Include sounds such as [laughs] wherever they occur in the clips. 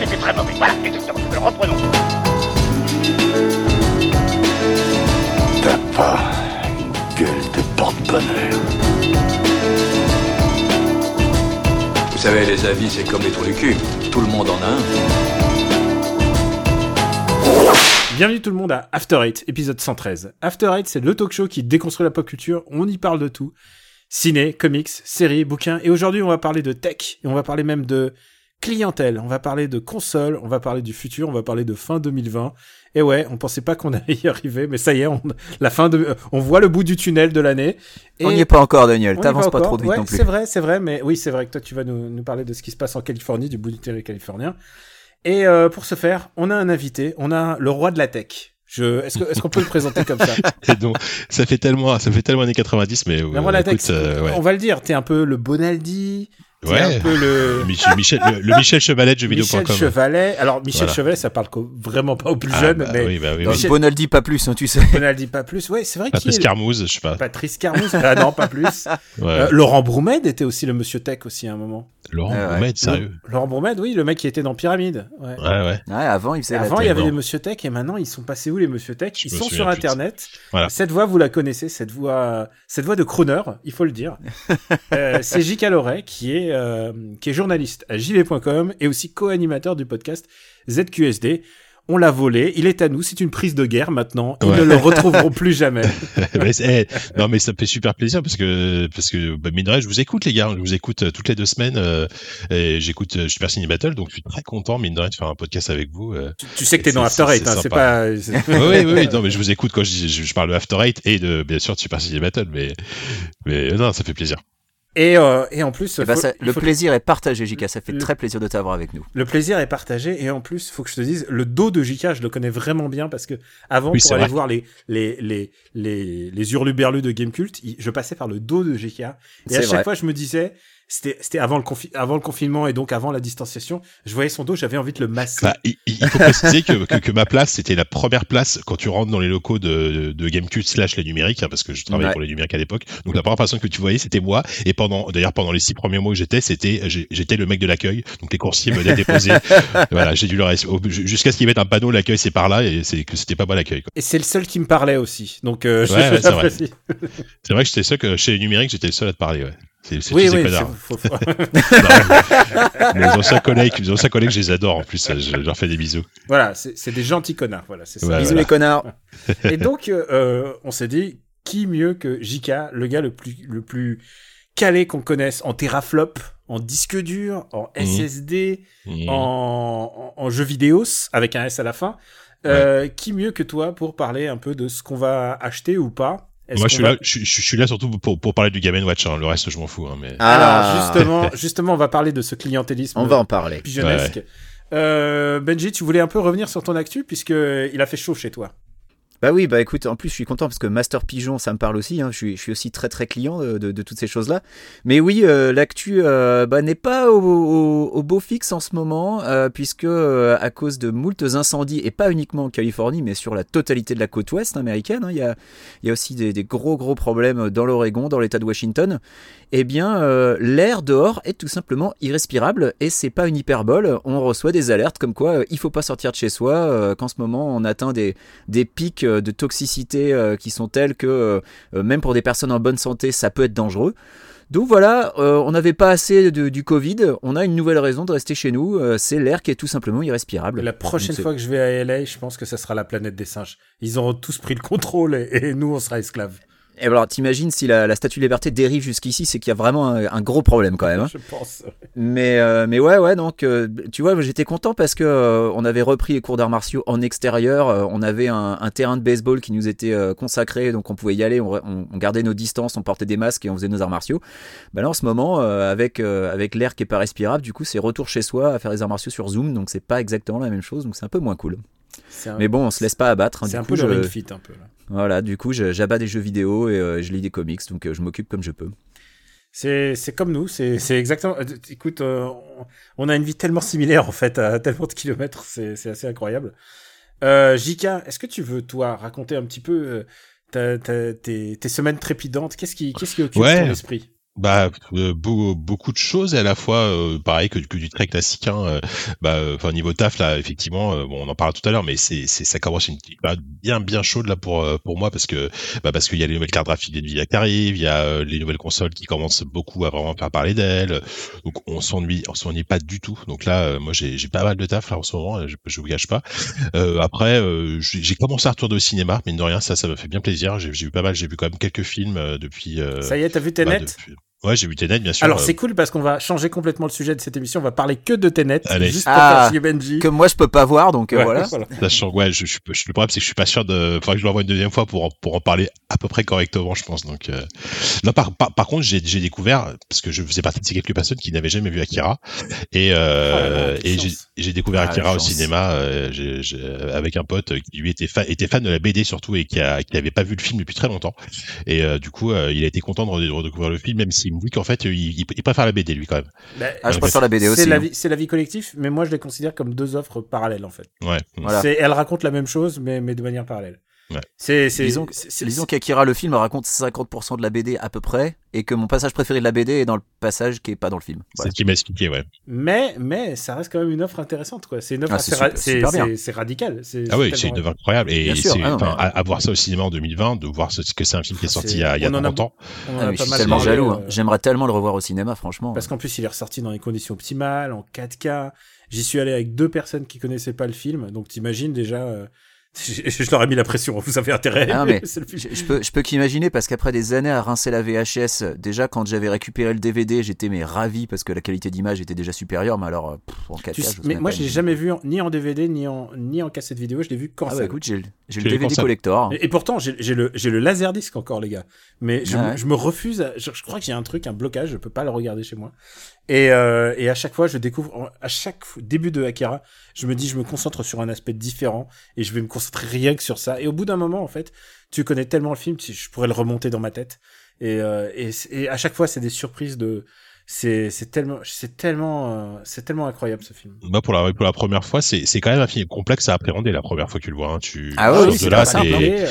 c'était très mauvais. Voilà, exactement. Alors reprenons. T'as pas une gueule de porte-bonheur. Vous savez, les avis, c'est comme les trous du cul. Tout le monde en a un. Bienvenue tout le monde à After Eight, épisode 113. After Eight, c'est le talk show qui déconstruit la pop culture, on y parle de tout. Ciné, comics, séries, bouquins, et aujourd'hui on va parler de tech, et on va parler même de clientèle, on va parler de consoles, on va parler du futur, on va parler de fin 2020. Et ouais, on pensait pas qu'on [laughs] allait y arriver, mais ça y est, on, la fin de, on voit le bout du tunnel de l'année. On n'y est pas encore, Daniel. T'avances va pas trop vite Ouais, non plus. C'est vrai, c'est vrai, mais oui, c'est vrai que toi, tu vas nous, nous parler de ce qui se passe en Californie, du bout du tunnel californien. Et euh, pour ce faire, on a un invité, on a le roi de la tech. Je, est-ce que, est-ce qu'on peut le présenter comme ça? [laughs] Et donc, ça fait tellement, ça fait tellement années 90, mais Le euh, roi de la tech, écoute, euh, ouais. on va le dire, t'es un peu le Bonaldi, Ouais. un peu le Michel, Michel- le, le Michel Chevalet de Michel jeuxvideo.com. Chevalet. Alors Michel Voilà. Chevalet, ça parle vraiment pas aux plus Ah, jeunes, bah mais oui, bah oui. Michel- Bonaldi, pas plus, hein, tu sais. Bonaldi pas plus. Ouais, c'est vrai Patrice est Carmouze, je sais pas. Patrice Carmouze. ah non, pas plus. [laughs] Ouais. Euh, Laurent Broumed était aussi le Monsieur Tech aussi à un moment. Laurent ouais. Broumet, sérieux? Laurent Broumed, oui, le mec qui était dans Pyramide. Ouais. Ouais, ouais. Ouais, avant, il faisait Avant, il y avait les Monsieur Tech et maintenant, ils sont passés où les Monsieur Tech? Ils sont sur Internet. Voilà. Cette voix, vous la connaissez, cette voix, cette voix de crooner, il faut le dire. [laughs] Euh, c'est J.K. Loret qui est, euh, qui est journaliste à jv.com et aussi co-animateur du podcast ZQSD. On l'a volé, il est à nous, c'est une prise de guerre maintenant. Ils Ouais. ne le [laughs] retrouveront plus jamais. [laughs] Mais eh, non, mais ça me fait super plaisir parce que, parce que, bah, mine de rien, je vous écoute, les gars. Je vous écoute euh, toutes les deux semaines. euh, et j'écoute Super Ciné Battle, donc je suis très content, mine de rien, de faire un podcast avec vous. euh. Tu, tu sais que t'es dans After Eight, hein, c'est sympa. pas. [laughs] oui, oui, oui, non, mais je vous écoute quand je, je, je parle de After Eight et de, bien sûr, de Super Ciné Battle, mais, mais non, ça fait plaisir. Et, euh, et en plus, Eh ben, faut- ça- il le plaisir est partagé, Jika. Ça fait Le- très plaisir de t'avoir avec nous. le plaisir est partagé et en plus, faut que je te dise, le dos de JK, je le connais vraiment bien parce que avant, Oui, pour aller vrai. voir les les les les les hurluberlus de Gamecult, je passais par le dos de JK et à chaque vrai. fois, je me disais, c'était c'était avant le confi- avant le confinement et donc avant la distanciation, je voyais son dos, j'avais envie de le masser. Bah, il, il faut préciser que, que, que ma place, c'était la première place quand tu rentres dans les locaux de, de Gamecube slash les numériques, hein, parce que je travaillais Ouais. pour les numériques à l'époque. Donc la première personne que tu voyais, c'était moi. Et pendant, d'ailleurs, pendant les six premiers mois où j'étais, c'était, j'étais le mec de l'accueil. Donc les coursiers venaient déposer. [laughs] voilà, j'ai dû leur jusqu'à ce qu'ils mettent un panneau, l'accueil c'est par là, et c'est que c'était pas moi l'accueil. Et c'est le seul qui me parlait aussi, donc euh, Ouais, ouais, c'est vrai. vrai que j'étais seul que chez les numériques, j'étais le seul à te parler. Ouais. C'est, Oui, oui, connards. faut- [laughs] mes anciens collègues, mes anciens collègues, je les adore en plus. Je leur fais des bisous. voilà, c'est des gentils connards, voilà, c'est ça. Ouais, Bisous voilà. les connards. Et donc, euh, euh, on s'est dit, qui mieux que JK, le gars le plus, le plus calé qu'on connaisse en teraflop, en disque dur, en Mhm. SSD, Mmh. en, en, en jeux vidéo, avec un S à la fin. Euh, Qui mieux que toi pour parler un peu de ce qu'on va acheter ou pas Moi, je suis va- là, je, suis- je suis là surtout pour, pour parler du Game Watch. Hein. Le reste, je m'en fous. Hein, mais... Ah. Alors, justement, [laughs] justement, on va parler de ce clientélisme On va en parler. pigeonnesque. Euh, Benji, tu voulais un peu revenir sur ton actu puisque il a fait chaud chez toi. Bah oui, bah écoute, en plus je suis content parce que Master Pigeon, ça me parle aussi. hein. Je, suis, je suis aussi très très client de, toutes ces choses-là. Mais oui, euh, l'actu euh, bah, n'est pas au, au- au beau fixe en ce moment, euh, puisque à cause de moultes incendies, et pas uniquement en Californie, mais sur la totalité de la côte ouest américaine, hein, il y, a, aussi des, gros gros problèmes dans l'Oregon, dans l'État de Washington. Eh bien, l'air dehors est tout simplement irrespirable, et c'est pas une hyperbole. On reçoit des alertes comme quoi il faut pas sortir de chez soi, qu'en ce moment on atteint des des pics de toxicité euh, qui sont tels que euh, euh, même pour des personnes en bonne santé, ça peut être dangereux. Donc voilà, euh, on n'avait pas assez de- du Covid, on a une nouvelle raison de rester chez nous, euh, c'est l'air qui est tout simplement irrespirable. La prochaine fois que je vais à LA, je pense que ça sera la planète des singes. Ils auront tous pris le contrôle et, et nous, on sera esclaves. Et alors t'imagines si la, la statue de liberté dérive jusqu'ici, c'est qu'il y a vraiment un, un gros problème quand même. hein. Je pense. Mais, euh, mais ouais, ouais, donc, euh, tu vois, j'étais content parce que euh, on avait repris les cours d'arts martiaux en extérieur. on avait un, un terrain de baseball qui nous était consacré, donc on pouvait y aller, on, on- on gardait nos distances, on portait des masques et on faisait nos arts martiaux. Bah là, en ce moment, avec, avec l'air qui est pas respirable, du coup, c'est retour chez soi à faire des arts martiaux sur Zoom, donc c'est pas exactement la même chose, donc c'est un peu moins cool. Un, Mais bon, on se laisse pas abattre. hein, c'est un coup, peu le je- ring fit, un peu. Là. Voilà, du coup, j'abats des jeux vidéo et euh, je lis des comics, donc euh, je m'occupe comme je peux. C'est, c'est comme nous, c'est, c'est exactement. euh, Écoute, euh, on- a une vie tellement similaire en fait, à tellement de kilomètres, c'est, c'est assez incroyable. Euh, Jika, est-ce que tu veux toi raconter un petit peu euh, ta, ta- tes, tes semaines trépidantes? Qu'est-ce qui, qu'est-ce qui occupe Ouais. ton esprit? Bah, euh, beau- beaucoup de choses et à la fois euh, pareil que, que du très classique. Hein, euh, bah, euh, enfin niveau taf là, effectivement, euh, bon, on en parlera tout à l'heure, mais c'est, c'est ça commence une petite période bien bien chaude là pour pour moi parce que bah, parce qu'il y a les nouvelles cartes graphiques Nvidia qui arrivent, il y a euh, les nouvelles consoles qui commencent beaucoup à vraiment faire parler d'elles. Donc on s'ennuie, on s'ennuie pas du tout. Donc là, euh, moi j'ai, j'ai pas mal de taf là en ce moment, je, je vous gâche pas. Euh, après, euh, j'ai, commencé à retourner au cinéma, mine de rien, ça ça me fait bien plaisir. J'ai, vu pas mal, j'ai vu quand même quelques films depuis. Ça y est, t'as vu bah, Tenet depuis- Ouais, j'ai vu Tenet, bien sûr. Alors euh, c'est cool parce qu'on va changer complètement le sujet de cette émission. On va parler que de Tenet, Allez. juste pour Ah, faire chier Benji. Que moi je peux pas voir, donc euh, Ouais, voilà. Sachant, ouais, je, je, je- le problème c'est que je suis pas sûr de. Faudrait que je l'envoie une deuxième fois pour en, pour en parler à peu près correctement, je pense. Donc, euh... non, par, par, par contre, j'ai j'ai découvert parce que je faisais partie de ces quelques personnes qui n'avaient jamais vu Akira et Oh euh, quelle et j'ai j'ai découvert Ah, Akira au cinéma euh, j'ai- j'ai- avec un pote qui lui était fan était fan de la BD surtout et qui a qui avait pas vu le film depuis très longtemps et euh, du coup euh, il a été content de re- redécouvrir le film même s'il me dit qu'en fait il, il- il préfère la BD lui quand même. Bah, Ah, je préfère la BD aussi. c'est la hein. vie, c'est la vie collective, mais moi je les considère comme deux offres parallèles en fait. Ouais. Voilà. C'est, elles racontent la même chose, mais, mais de manière parallèle. Ouais. C'est, c'est, Disons, disons qu'Akira le film raconte 50% de la BD à peu près, et que mon passage préféré de la BD est dans le passage qui est pas dans le film. C'est ce qu'il m'a expliqué, ouais. mais, mais ça reste quand même une offre intéressante, quoi. C'est une offre Ah, assez c'est ra- super- c'est, super bien. c'est, c'est radical. C'est, Ah oui, c'est tellement- une œuvre incroyable. Et Bien sûr, c'est, ah à, à voir ça au cinéma en 2020, de voir ce, que c'est un film qui est Ah, sorti c'est- il y a, il y a on en a 30 ans. on en Ah, a mais je pas suis mal tellement parlé, jaloux. euh, hein. J'aimerais tellement le revoir au cinéma, franchement. Parce qu'en plus, il est ressorti dans les conditions optimales, en 4K. J'y suis allé avec deux personnes qui connaissaient pas le film, donc t'imagines déjà. euh, je, [laughs] je leur ai mis la pression. Vous avez intérêt. Non, mais. [laughs] Je, je peux, je peux qu'imaginer parce qu'après des années à rincer la VHS, déjà quand j'avais récupéré le DVD, j'étais mais ravi parce que la qualité d'image était déjà supérieure. Mais alors, euh, pff, en 4K, Tu sais- j'ose mais moi, je l'ai jamais vu en- ni en DVD ni en ni en cassette vidéo. Je l'ai vu qu'en Ah bah écoute, j'ai le- DVD quand collector. Et, et pourtant, j'ai le, j'ai le laserdisc encore, les gars. Mais je, Ah me- ouais. je me refuse. à- je, je crois que j'ai un truc, un blocage. Je peux pas le regarder chez moi. Et, euh, et à chaque fois, je découvre. À chaque début de Akira, je me dis, je me concentre sur un aspect différent et je vais me concentrer rien que sur ça. Et au bout d'un moment, en fait, tu connais tellement le film, tu- je pourrais le remonter dans ma tête. Et, euh, et, à chaque fois, c'est des surprises de. C'est c'est tellement, c'est tellement, euh, c'est tellement incroyable ce film. Moi, pour la, pour la première fois, c'est, c'est quand même un film complexe à appréhender la première fois que tu le vois. Hein. Tu, Ah ouais, sors oui, de c'est là, t'es- simple,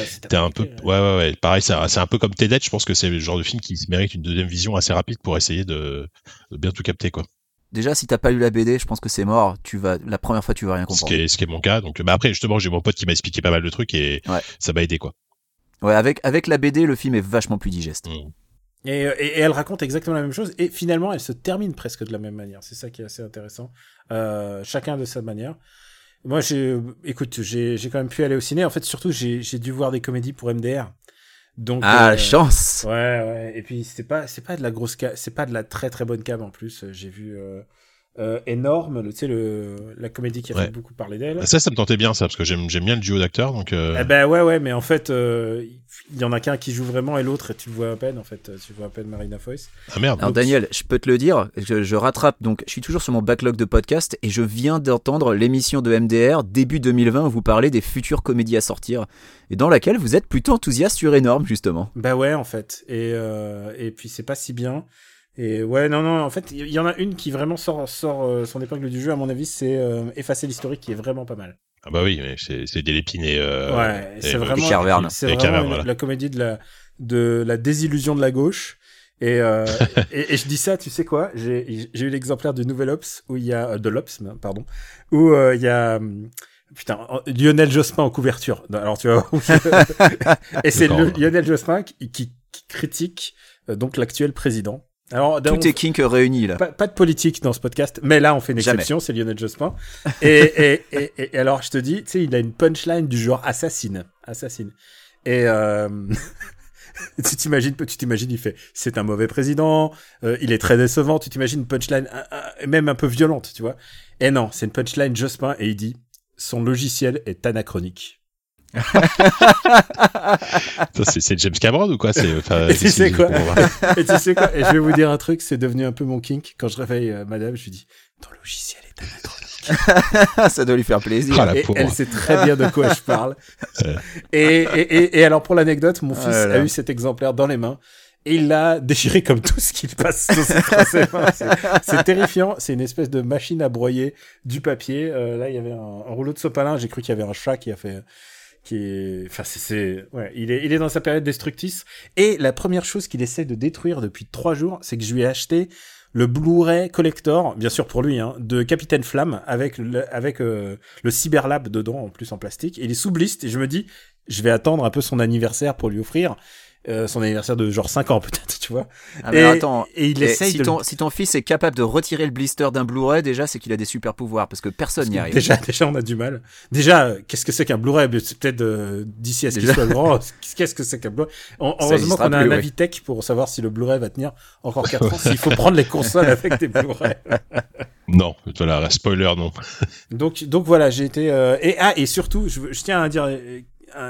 c'est t'es un peu, ouais, ouais, ouais. Pareil, c'est, un- c'est un peu comme Tenet. Je pense que c'est le genre de film qui mérite une deuxième vision assez rapide pour essayer de, de bien tout capter, quoi. Déjà, si t'as pas lu la BD, je pense que c'est mort. Tu vas, la première fois, tu vas rien Ce comprendre. qui est, ce qui est mon cas. Donc, bah après, justement, j'ai mon pote qui m'a expliqué pas mal de trucs et Ouais. ça m'a aidé, quoi. Ouais, avec, avec la BD, le film est vachement plus digeste. Mm. Et, euh, et, et elle raconte exactement la même chose, et finalement, elle se termine presque de la même manière. C'est ça qui est assez intéressant. Euh, chacun de sa manière. Moi, j'ai, écoute, j'ai, j'ai quand même pu aller au ciné. En fait, surtout, j'ai, j'ai dû voir des comédies pour MDR. Donc, Ah, euh, chance Ouais, ouais. Et puis, c'est pas, c'est pas de la grosse c'est pas de la très très bonne cam en plus. J'ai vu euh, euh, énorme, le- tu sais, le, la comédie qui a Ouais. fait beaucoup parler d'elle. Ça, ça me tentait bien, ça, parce que j'aime, j'aime bien le duo d'acteurs. Donc, euh, Eh ben ouais, ouais, mais en fait, euh, il y en a qu'un qui joue vraiment et l'autre, tu le vois à peine, en fait. Tu vois à peine Marina Foïs. ah merde. Alors Daniel, je peux te le dire, je, je rattrape donc, je suis toujours sur mon backlog de podcast et je viens d'entendre l'émission de MDR début 2020 où vous parlez des futures comédies à sortir et dans laquelle vous êtes plutôt enthousiaste sur énorme justement. Bah ouais, en fait. Et, euh, et puis c'est pas si bien. Et ouais, non, non, en fait, il y en a une qui vraiment sort, sort euh, son épingle du jeu, à mon avis, c'est euh, Effacer l'historique, qui est vraiment pas mal. Ah bah oui, mais c'est, c'est des lépines et, euh, ouais, et- c'est vraiment, Richard Verne. c'est Et vraiment voilà. la comédie de la, de la désillusion de la gauche. Et, euh, [laughs] et, et je dis ça, tu sais quoi J'ai j'ai eu l'exemplaire du Nouvel Ops, où il y a, euh, de l'Ops, pardon, où euh, il y a, hum, putain, Lionel Jospin en couverture. Alors tu vois, [laughs] [laughs] et c'est Lionel Jospin qui, qui, qui critique euh, donc l'actuel président. Alors, Tout on- est kink réuni là. pas, pas de politique dans ce podcast, mais là on fait une exception, c'est Lionel Jospin. Et, et, et, et- et alors je te dis, tu sais, il a une punchline du genre assassine, assassine. Et euh, [laughs] tu t'imagines, tu t'imagines, il fait, c'est un mauvais président, euh, il est très décevant. Tu t'imagines une punchline un- un- même un peu violente, tu vois. Et non, c'est une punchline Jospin et il dit, son logiciel est anachronique. [laughs] C'est, James Cameron ou quoi? C'est, Et tu sais quoi? [laughs] Et tu sais quoi? Et je vais vous dire un truc, c'est devenu un peu mon kink. Quand je réveille euh, madame, je lui dis, ton logiciel est anachronique. [laughs] Ça doit lui faire plaisir. Ah, et elle sait très bien de quoi je parle. Et, et, et, et alors pour l'anecdote, mon Ah fils là là. a eu cet exemplaire dans les mains et il l'a déchiré comme tout ce qu'il passe sur ses. C'est- C'est terrifiant. C'est une espèce de machine à broyer du papier. Euh, là, il y avait un, un rouleau de sopalin. J'ai cru qu'il y avait un chat qui a fait enfin, c'est, ouais, il est, il est dans sa période destructrice. Et la première chose qu'il essaie de détruire depuis trois jours, c'est que je lui ai acheté le Blu-ray collector, bien sûr pour lui, hein, de Capitaine Flamme avec le, avec euh, le Cyberlab dedans en plus en plastique. Il est sous blist et je me dis, je vais attendre un peu son anniversaire pour lui offrir. Euh, son anniversaire de genre 5 ans [laughs] peut-être, tu vois. Ah, mais et, attends, et il et essaye si, de... ton, si ton fils est capable de retirer le blister d'un Blu-ray, déjà, c'est qu'il a des super pouvoirs, parce que personne n'y arrive. Déjà, [laughs] déjà, on a du mal. Déjà, euh, qu'est-ce que c'est qu'un Blu-ray? C'est peut-être euh, d'ici à ce qu'il soit grand. [laughs] Qu'est-ce que c'est qu'un Blu-ray? En- Heureusement qu'on a plus, un ouais. Avitech pour savoir si le Blu-ray va tenir encore 4 ans, s'il faut prendre les consoles avec des Blu-ray. Non, voilà, spoiler, non. Donc, donc voilà, j'ai été euh, et ah et surtout, je tiens à dire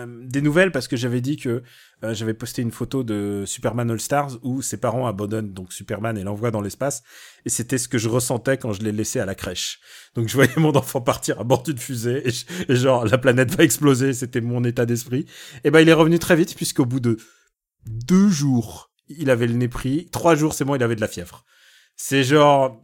des nouvelles parce que j'avais dit que euh, j'avais posté une photo de Superman All Stars où ses parents abandonnent donc Superman et l'envoient dans l'espace et c'était ce que je ressentais quand je l'ai laissé à la crèche. Donc je voyais [laughs] mon enfant partir à bord d'une fusée et, je- genre la planète va exploser, c'était mon état d'esprit. Et ben il est revenu très vite puisqu'au bout de deux jours il avait le nez pris, trois jours c'est bon il avait de la fièvre. C'est genre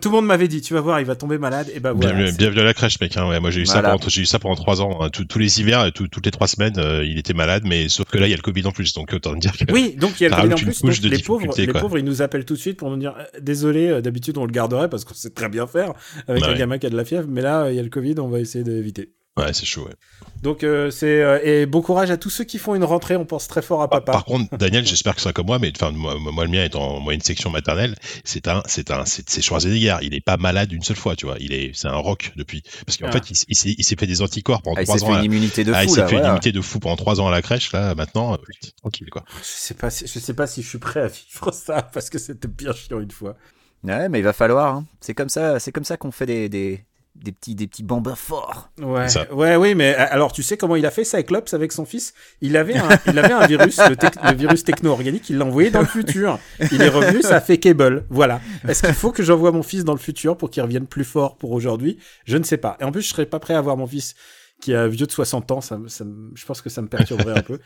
tout le monde m'avait dit, tu vas voir, il va tomber malade. Et ben voilà. bienvenue, bienvenue à la crèche, mec. Hein, ouais, moi, j'ai eu, ça pendant- j'ai eu ça pendant trois ans. hein. Tous- tous les hivers, tout- toutes les trois semaines, euh, il était malade, mais sauf que là, il y a le Covid en plus. Donc, autant te dire que. Oui, donc il y a le Covid en plus. Donc de les pauvres, les pauvres, ils nous appellent tout de suite pour nous dire euh, désolé, euh, d'habitude on le garderait parce qu'on sait très bien faire avec Ouais. un gamin qui a de la fièvre, mais là il y a le Covid, on va essayer d'éviter. Ouais, c'est chaud. ouais. Donc euh, c'est euh, et bon courage à tous ceux qui font une rentrée. On pense très fort à papa. Par contre, Daniel, j'espère que c'est comme moi, mais enfin, moi, moi, le mien est en moyenne section maternelle. C'est un, c'est un, c'est Schwarzenegger. Il est pas malade une seule fois, tu vois. Il est, c'est un rock depuis. Parce qu'en Ah. fait, il, il s'est, il s'est fait des anticorps pendant Ah, il trois s'est ans. fait à- une immunité de Ah, il fou, s'est là. fait une immunité de fou pendant trois ans à la crèche. Là, maintenant, euh, tranquille, quoi. Je sais pas, si, je sais pas si je suis prêt à vivre [laughs] ça parce que c'était bien chiant une fois. Ouais, mais il va falloir. hein. C'est comme ça, c'est comme ça qu'on fait des, des, des petits, des petits bambins forts. Ouais, Ça. ouais, oui, mais euh, alors tu sais comment il a fait Cyclops avec son fils? Il avait un, il avait un virus, le, virus techno-organique, il l'a envoyé dans le futur. Il est revenu, ça a fait Cable. Voilà. Est-ce qu'il faut que j'envoie mon fils dans le futur pour qu'il revienne plus fort pour aujourd'hui? Je ne sais pas. Et en plus, je serais pas prêt à voir mon fils qui a vieux de 60 ans. Ça, me- ça je pense que ça me perturberait un peu.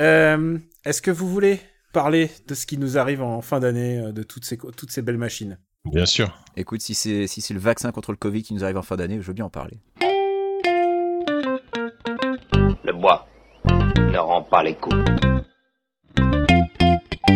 Euh, Est-ce que vous voulez parler de ce qui nous arrive en fin d'année, euh, de toutes ces, toutes ces belles machines? Bien sûr. Écoute, si c'est si c'est le vaccin contre le Covid qui nous arrive en fin d'année, je veux bien en parler. Le bois ne rend pas les coups.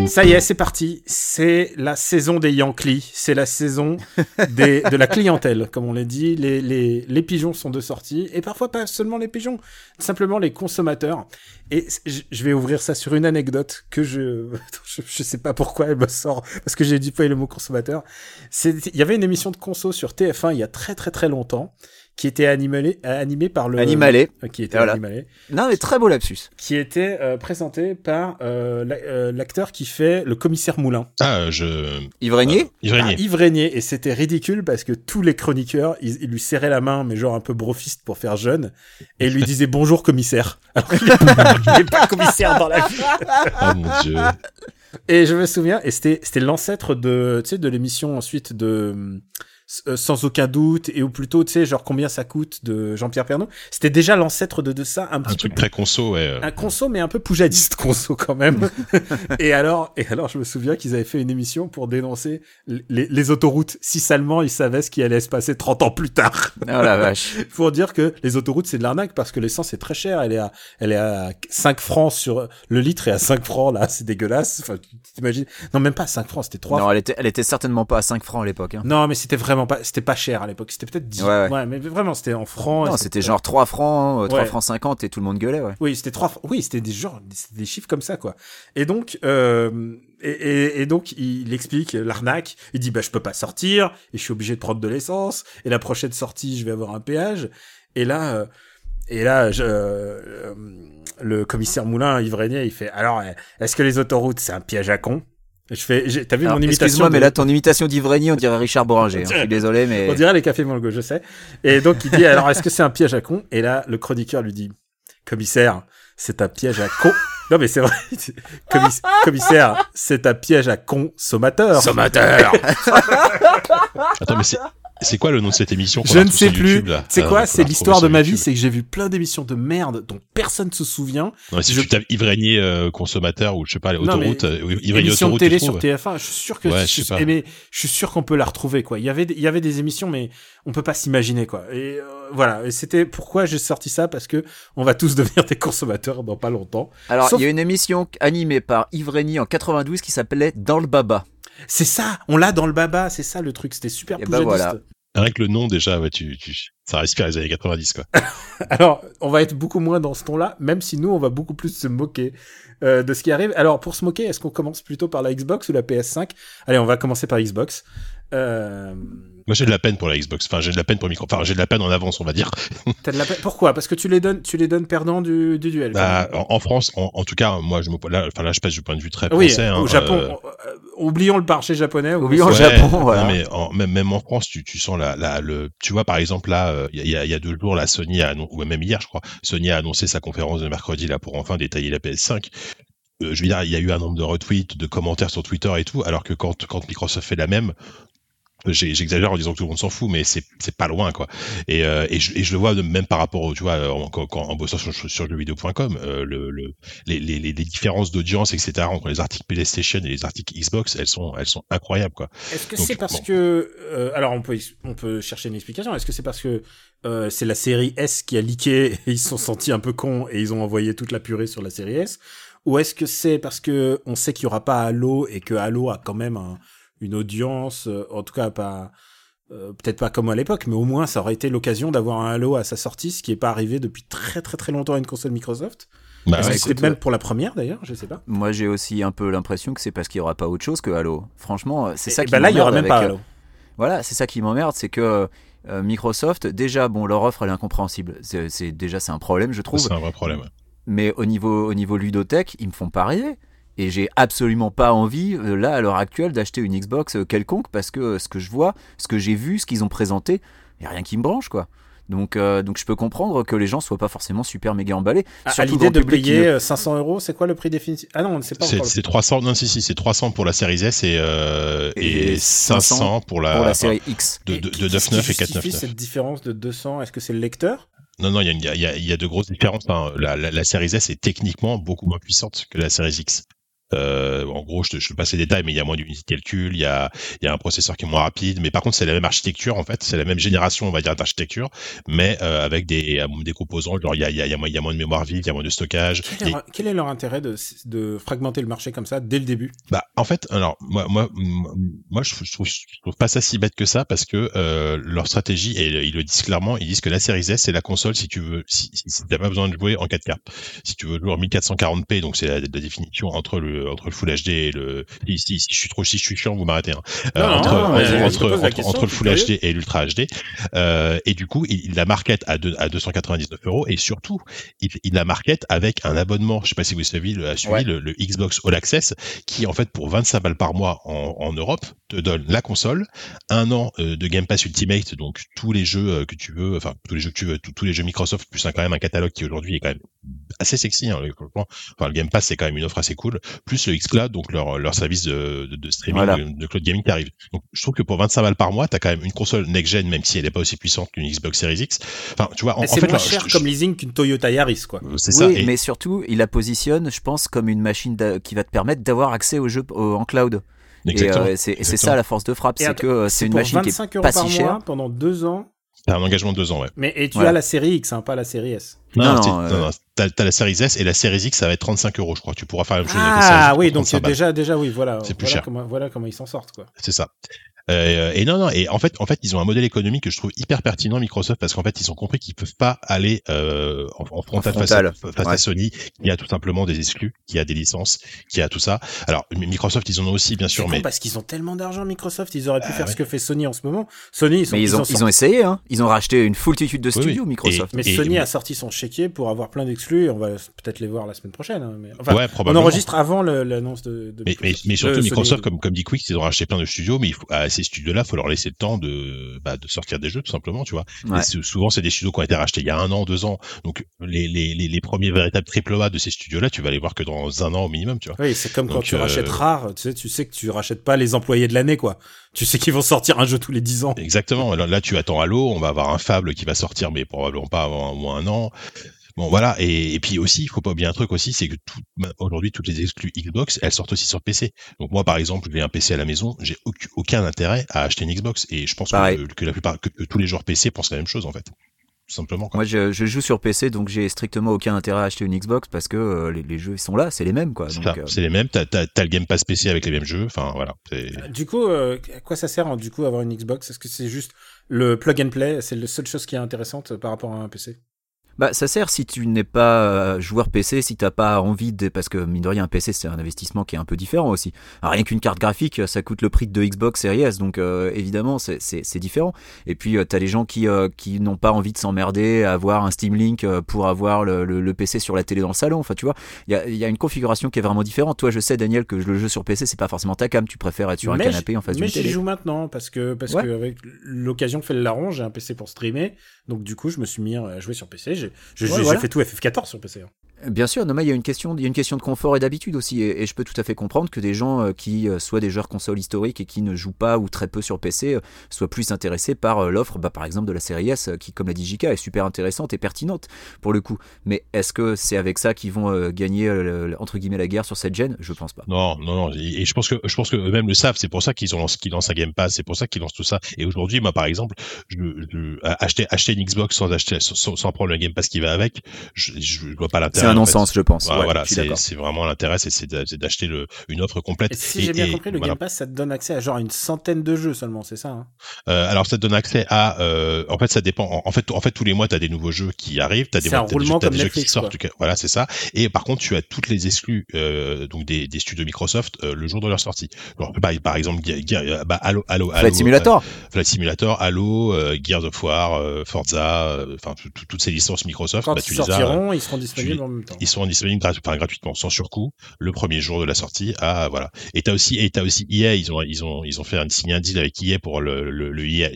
Ça y est, c'est parti. C'est la saison des Yankees. C'est la saison de la clientèle, comme on l'a dit. Les, les, les pigeons sont de sortie. Et parfois pas seulement les pigeons, simplement les consommateurs. Et je vais ouvrir ça sur une anecdote que [laughs] je, je, sais pas pourquoi elle me sort, parce que j'ai déployé le mot consommateur. Il y avait une émission de conso sur TF1 il y a très très très longtemps, qui était animée par le... Animalé. Euh, Qui était Voilà. animalé Non, mais très beau lapsus. qui était euh, présenté par euh, euh, l'acteur qui fait le commissaire Moulin. Ah, je. Yves Régnier Yves Ah, Régnier. Yves Régnier. Et c'était ridicule parce que tous les chroniqueurs, ils, ils lui serraient la main, mais genre un peu brofiste pour faire jeune, et ils lui disaient bonjour commissaire. Alors qu'il est pas, [laughs] il est pas commissaire dans la vie. Oh mon dieu. Et je me souviens, et c'était c'était l'ancêtre de, tu sais, de l'émission ensuite de euh, Sans aucun doute, et ou plutôt, tu sais, genre combien ça coûte de Jean-Pierre Pernaut. C'était déjà l'ancêtre de, de ça, un petit Un peu truc très conso, ouais. euh. un conso mais un peu poujadiste conso quand même. [laughs] [laughs] et alors et alors je me souviens qu'ils avaient fait une émission pour dénoncer les, les autoroutes si seulement ils savaient ce qui allait se passer 30 ans plus tard. Oh la [laughs] vache. pour dire que les autoroutes c'est de l'arnaque parce que l'essence est très chère, elle est à elle est à 5 francs sur le litre et à 5 francs là, c'est dégueulasse. Enfin tu t'imagines Non, même pas 5 francs, c'était 3 Non, elle était, elle était certainement pas à 5 francs à l'époque. hein. Non, mais c'était vraiment pas c'était pas cher à l'époque, c'était peut-être 10. Ouais, ouais. mais vraiment c'était en francs. Non, c'était genre 3 francs, euh, 3 Ouais. francs 50 et tout le monde gueulait, ouais. Oui, c'était trois. Oui, c'était des c'était des chiffres comme ça, quoi. Et donc, euh, et, et, et donc, il explique l'arnaque. Il dit, bah, je peux pas sortir et je suis obligé de prendre de l'essence. Et la prochaine sortie, je vais avoir un péage. Et là, euh, et là, je, euh, le commissaire Moulin, Yves Régnier, il fait, alors, est-ce que les autoroutes, c'est un piège à con? Je fais, t'as vu Alors, mon imitation Excuse-moi, mais là, ton imitation Régnier, on dirait Richard Boranger. hein. Je suis désolé, mais. On dirait les cafés Mango, je sais. Et donc il dit alors est-ce que c'est un piège à con? Et là le chroniqueur lui dit commissaire, c'est un piège à con. Non mais c'est vrai. [laughs] Commis- commissaire, c'est un piège à consommateur. Sommateur [laughs] Attends, mais c'est. C'est quoi le nom de cette émission Je ne sais plus. C'est Ah, quoi C'est l'histoire de ma vie, c'est que j'ai vu plein d'émissions de merde dont personne se souvient. Non, mais si je- tu tapes Yves Régnier, euh, consommateur ou je sais pas, autoroutes, euh, Yves Régnier émission autoroute, télé sur TF1, je suis sûr que Ouais, je, je sais pas. eh, mais je suis sûr qu'on peut la retrouver quoi. Il y avait des- il y avait des émissions mais on peut pas s'imaginer quoi. Et euh, voilà, et c'était pourquoi j'ai sorti ça parce que on va tous [laughs] devenir des consommateurs dans pas longtemps. Alors, Sauf- il y a une émission animée par Yves Régnier en 92 qui s'appelait Dans le Baba. C'est ça, on l'a dans le baba, c'est ça le truc, c'était super Et bah voilà. Rien que le nom déjà, ouais, tu, tu, ça respire les années 90 quoi. [laughs] Alors, on va être beaucoup moins dans ce ton-là, même si nous, on va beaucoup plus se moquer euh, de ce qui arrive. Alors, pour se moquer, est-ce qu'on commence plutôt par la Xbox ou la PS5 Allez, on va commencer par Xbox. Euh, Moi j'ai de la peine pour la Xbox, enfin j'ai de la peine pour micro, enfin j'ai de la peine en avance on va dire. [laughs] t'as de la peine- Pourquoi? Parce que tu les donnes, tu les donnes perdants du, du duel. Bah, en, en France, en, en tout cas, moi je me, là, enfin là je passe du point de vue très oui, français. hein, au Japon. euh, euh, oublions le marché japonais. Oublions on- le Japon, non, voilà. mais en- même, même en France, tu, tu sens la, la, le, tu vois par exemple là, euh, il y, a, il y a deux jours, la Sony a annon- ou même hier, je crois, Sony a annoncé sa conférence de mercredi là pour enfin détailler la PS5. Euh, je veux dire, il y a eu un nombre de retweets, de commentaires sur Twitter et tout, alors que quand, quand Microsoft fait la même, j'exagère en disant que tout le monde s'en fout, mais c'est c'est pas loin quoi. Et, euh, et, je, et je le vois même par rapport, au, tu vois, en, en bossant sur, sur jeuxvideo.com, euh, le, le, les, les, les différences d'audience, etc. entre les articles PlayStation et les articles Xbox, elles sont, elles sont incroyables quoi. Est-ce que c'est parce bon. que euh, alors on peut on peut chercher une explication. Est-ce que c'est parce que euh, c'est la série S qui a leaké [laughs] et ils se sont sentis un peu cons et ils ont envoyé toute la purée sur la série S? Ou est-ce que c'est parce que on sait qu'il y aura pas Halo et que Halo a quand même un- une audience euh, en tout cas pas euh, peut-être pas comme à l'époque mais au moins ça aurait été l'occasion d'avoir un Halo à sa sortie ce qui est pas arrivé depuis très très très longtemps à une console Microsoft. Bah, ouais, c'était même ouais. pour la première d'ailleurs, je sais pas. Moi, j'ai aussi un peu l'impression que c'est parce qu'il y aura pas autre chose que Halo. Franchement, c'est ça Et qui bah là il y aura m'emmerde même pas Halo. euh, Voilà, c'est ça qui m'emmerde, c'est que euh, Microsoft, déjà, bon, leur offre elle est incompréhensible. C'est c'est- déjà c'est un problème, je trouve. c'est un vrai problème. ouais. Mais au niveau au niveau ludothèque, ils me font pas rêver. Et j'ai absolument pas envie, euh, là, à l'heure actuelle, d'acheter une Xbox euh, quelconque parce que euh, ce que je vois, ce que j'ai vu, ce qu'ils ont présenté, y a rien qui me branche, quoi. Donc, euh, donc je peux comprendre que les gens soient pas forcément super méga emballés. À, l'idée de payer ne- euh, 500 euros, c'est quoi le prix définitif? Ah non, on ne sait pas C'est encore. le c'est 300, non si si, c'est 300 pour la série S et, euh, et, Et 500 pour la, pour la enfin, série X. de, Et de, de qu'est-ce qui 9.9 et justifie 4.9.9. cette différence de 200 Est-ce que c'est le lecteur? Non, non, il y il y, a, il y a- il y a de grosses différences. hein. La, la, la série S est techniquement beaucoup moins puissante que la série X. Euh, en gros, je te, je te passe les détails, mais il y a moins d'unités de calcul, il y a, il y a un processeur qui est moins rapide, mais par contre, c'est la même architecture, en fait, c'est la même génération, on va dire, d'architecture, mais euh, avec des, euh, des composants, genre, il y a, y, a, y, a moins, y a moins de mémoire vive, il y a moins de stockage. quel est, leur, quel est leur intérêt de, de fragmenter le marché comme ça dès le début? Bah, en fait, alors moi, moi, moi, je, je trouve, je trouve pas ça si bête que ça parce que euh, leur stratégie et ils le disent clairement, ils disent que la série S c'est la console si tu veux, si, si, si t'as pas besoin de jouer en 4K, si tu veux jouer en 1440p, donc c'est la, la définition entre le entre le Full HD et le. Si, si, si je suis trop, si je suis chiant, vous m'arrêtez. Hein. Euh, entre, non, entre, entre, question, le Full. HD et l'Ultra HD, euh, et du coup, il, il la market à, deux- à 299 euros et surtout, il, il la market avec un abonnement. Je sais pas si vous savez, le, suivi Ouais. le, le Xbox All Access qui en fait pour 25 balles par mois en, en Europe te donne la console, un an euh, de Game Pass Ultimate, donc tous les jeux euh, que tu veux, enfin tous les jeux que tu veux, tous, tous les jeux Microsoft, plus un, quand même un catalogue qui aujourd'hui est quand même assez sexy. Hein, le- enfin le Game Pass c'est quand même une offre assez cool, plus le Xcloud, donc leur, leur service de, de, de streaming, Voilà. de, de cloud gaming qui arrive. Donc je trouve que pour 25 balles par mois, t'as quand même une console next-gen, même si elle est pas aussi puissante qu'une Xbox Series X. Enfin tu vois, en, en C'est fait, moins là, cher je- comme leasing qu'une Toyota Yaris, quoi. je- c'est ça. Oui, et- mais surtout, il la positionne, je pense, comme une machine qui va te permettre d'avoir accès au jeu au- en cloud. Exactement. Et, euh, c'est et c'est Exactement. ça la force de frappe, Et c'est que euh, c'est une machine qui 25 est euros pas par si mois chère. pendant deux ans. T'as un engagement de deux ans, ouais. Mais et tu Voilà. as la série X, hein, pas la série S. Non, Non, non, c'est- non, non, euh, non, t'as, t'as la série S et la série X, ça va être 35 euros, je crois. Tu pourras faire la même chose avec la série X Ah oui, donc 35 balles. déjà, déjà, oui, voilà. C'est plus voilà cher. Comment, voilà comment ils s'en sortent, quoi. C'est ça. Euh, et non, non. Et en fait, en fait, ils ont un modèle économique que je trouve hyper pertinent, Microsoft, parce qu'en fait, ils ont compris qu'ils peuvent pas aller euh, en, en frontal, face, à, frontal, face à ouais. Sony, qui a tout simplement des exclus, qui a des licences, qui a tout ça. Alors, Microsoft, ils en ont aussi, bien sûr, mais parce qu'ils ont tellement d'argent, Microsoft, ils auraient pu Ah faire ouais. ce que fait Sony en ce moment. Sony, ils, sont, Mais ils ont, ils ont essayé, hein. Ils ont racheté une foultitude de studios, oui. Microsoft. Mais Et- Sony et- a sorti son chéquier pour avoir plein exclus on va peut-être les voir la semaine prochaine. hein, mais... Enfin, ouais, on probablement. enregistre avant le- l'annonce de, de Mais, mais, Microsoft. mais surtout Euh, Microsoft, Sony. comme, comme dit Quick, ils ont racheté plein de studios, mais il faut, à ces studios-là, faut leur laisser le temps de, bah, de sortir des jeux, tout simplement, tu vois. Ouais. Et c'est- souvent, c'est des studios qui ont été rachetés il y a un an, deux ans. Donc, les, les, les, les premiers véritables triple A de ces studios-là, tu vas les voir que dans un an au minimum, tu vois. Oui, c'est comme quand tu euh, rachètes rare, tu sais, tu sais que tu rachètes pas les employés de l'année, quoi. Tu sais qu'ils vont sortir un jeu tous les 10 ans. Exactement. Là, là, tu attends Halo, on va avoir un Fable qui va sortir, mais probablement pas avant au moins un an. Bon, voilà. Et, et puis aussi, il faut pas oublier un truc aussi, c'est que tout, aujourd'hui, toutes les exclus Xbox, elles sortent aussi sur PC. Donc moi, par exemple, j'ai un PC à la maison, j'ai aucun, aucun intérêt à acheter une Xbox. Et je pense que, que la plupart, que, que tous les joueurs PC pensent la même chose, en fait. Tout simplement. Quoi. Moi, je, je joue sur PC, donc j'ai strictement aucun intérêt à acheter une Xbox parce que euh, les, les jeux ils sont là, c'est les mêmes quoi. C'est Donc, ça, euh, c'est les mêmes. T'as, t'as, t'as le Game Pass PC avec les mêmes jeux. Enfin, voilà. C'est- Du coup, euh, à quoi ça sert, hein, du coup, avoir une Xbox? Est-ce que c'est juste le plug and play? C'est la seule chose qui est intéressante par rapport à un PC Bah, ça sert si tu n'es pas euh, joueur PC, si t'as pas envie de, parce que mine de rien, un PC c'est un investissement qui est un peu différent aussi. Alors, rien qu'une carte graphique, ça coûte le prix de Xbox Series S, donc euh, évidemment c'est- différent. Et puis euh, t'as les gens qui euh, qui n'ont pas envie de s'emmerder à avoir un Steam Link pour avoir le, le- le PC sur la télé dans le salon. Enfin, tu vois, il y a, y a une configuration qui est vraiment différente. Toi, je sais Daniel que le jeu sur PC c'est pas forcément ta cam, tu préfères être sur un Mais canapé en face Mais d'une j'y télé. joue maintenant parce que parce Ouais. que avec l'occasion fait le larron, j'ai un PC pour streamer, donc du coup je me suis mis à jouer sur PC. J'ai Ouais, voilà. fait tout FF14 sur PC. hein. Bien sûr, non, mais il y a une question, il y a une question de confort et d'habitude aussi, et, je peux tout à fait comprendre que des gens euh, qui euh, soient des joueurs console historiques et qui ne jouent pas ou très peu sur PC euh, soient plus intéressés par l'offre, bah, par exemple de la série S, qui, comme l'a dit JK, est super intéressante et pertinente pour le coup. Mais est-ce que c'est avec ça qu'ils vont gagner entre guillemets la guerre sur cette gêne? Je pense pas. Non, non, non. Et je pense que je pense que eux-mêmes le savent. C'est pour ça qu'ils ont lancé, qu'ils lancent un Game Pass. C'est pour ça qu'ils lancent tout ça. Et aujourd'hui, moi, par exemple, je, je- acheter acheter une Xbox sans acheter sans, sans prendre le Game Pass qui va avec, je, je vois pas l'intérêt. Un non-sens, je pense. Voilà, Ouais, voilà, c'est vraiment l'intérêt, c'est- c'est d'a- c'est d'acheter le une offre complète. Et si j'ai bien compris, le voilà. Game Pass ça te donne accès à genre une centaine de jeux seulement, c'est ça hein? Euh, alors ça te donne accès à, euh, en fait ça dépend. En, en fait, en fait tous les mois t'as des nouveaux jeux qui arrivent, des, mois- t'as des roulement jeux, t'as comme des jeux Netflix, qui sortent. Voilà, c'est ça. Et par contre tu as toutes les exclus euh, donc des, des studios Microsoft euh, le jour de leur sortie. Alors, par, par exemple, euh, bah, Halo, Halo, Halo, Flight Simulator. euh, Flight Simulator, Halo, Gears of War, Forza, enfin tout- tout- toutes ces licences Microsoft, Quand bah, ils tu les as. sortiront, ils seront disponibles tu- en même temps. Ils seront disponibles gratu- enfin, gratuitement, sans surcoût, le premier jour de la sortie. Ah voilà. Et t'as aussi, et t'as aussi EA. Ils ont, ils ont, ils ont fait un signé un deal avec EA pour le, le, le EA,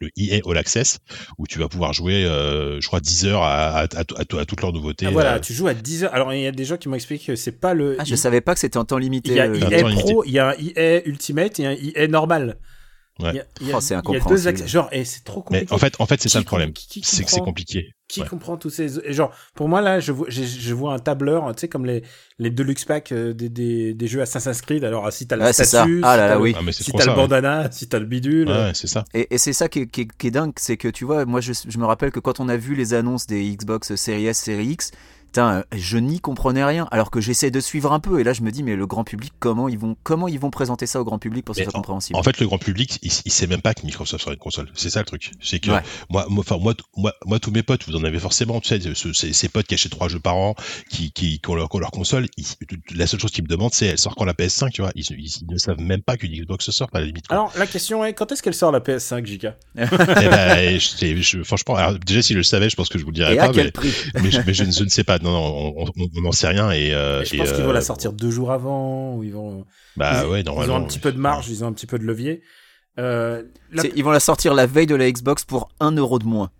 le EA All Access, où tu vas pouvoir jouer, euh, je crois, 10 heures à, à, à, à- à toutes leurs nouveautés. Ah, voilà, euh, tu joues à 10 heures. Alors il y a des gens qui m'ont expliqué que c'est pas le. Ah, je savais pas que c'était en temps limité. Il y a euh, un EA temps limité. Pro, il y a un EA Ultimate et un EA normal. Ouais. Oh, c'est deux incompréhensible. accès. Genre, et c'est trop mais compliqué. en fait, en fait, c'est ça le problème. C'est que c'est compliqué. Qui Ouais. comprend tous ces et genre pour moi là je vois je, je vois un tableur tu sais comme les les deluxe packs euh, des, des, des jeux Assassin's Creed alors si t'as le Ouais, statut Ah si là t'as là, le- oui. Ah, mais si t'as le bandana si t'as le bidule Ouais, c'est ça. Et, et c'est ça qui est, qui est- qui est dingue, c'est que tu vois, moi je, je me rappelle que quand on a vu les annonces des Xbox Series S, Series X, putain, euh, je n'y comprenais rien, alors que j'essaie de suivre un peu. Et là, je me dis, mais le grand public, comment ils vont, comment ils vont présenter ça au grand public pour que ce Mais soit compréhensible En fait, le grand public, il, il sait même pas que Microsoft sera une console. C'est ça le truc. C'est que Ouais. moi, moi, enfin moi, moi, moi, tous mes potes, vous en avez forcément. Tu sais, ce- ces, ces potes qui achètent trois jeux par an, qui, qui, qui ont leur, qui ont leur console. ils- la seule chose qu'ils me demandent, c'est elle sort quand la PS5, tu vois. Ils, ils, ils ne savent même pas qu'une Xbox sort à la limite. quoi. alors la question est quand est-ce qu'elle sort la PS5 JK Eh ben, [laughs] je, je- franchement, alors, déjà si je le savais, je pense que je vous le dirais Et à pas, quel mais, prix? mais, je, mais je ne- je ne sais pas. Non, non, on- n'en sait rien et, euh, je et, pense qu'ils vont euh, la sortir deux jours avant ou ils vont Bah ils, ouais, ils normalement. ont un petit peu de marge ils ont un petit peu de levier euh, la- Ils vont la sortir la veille de la Xbox pour 1 euro de moins.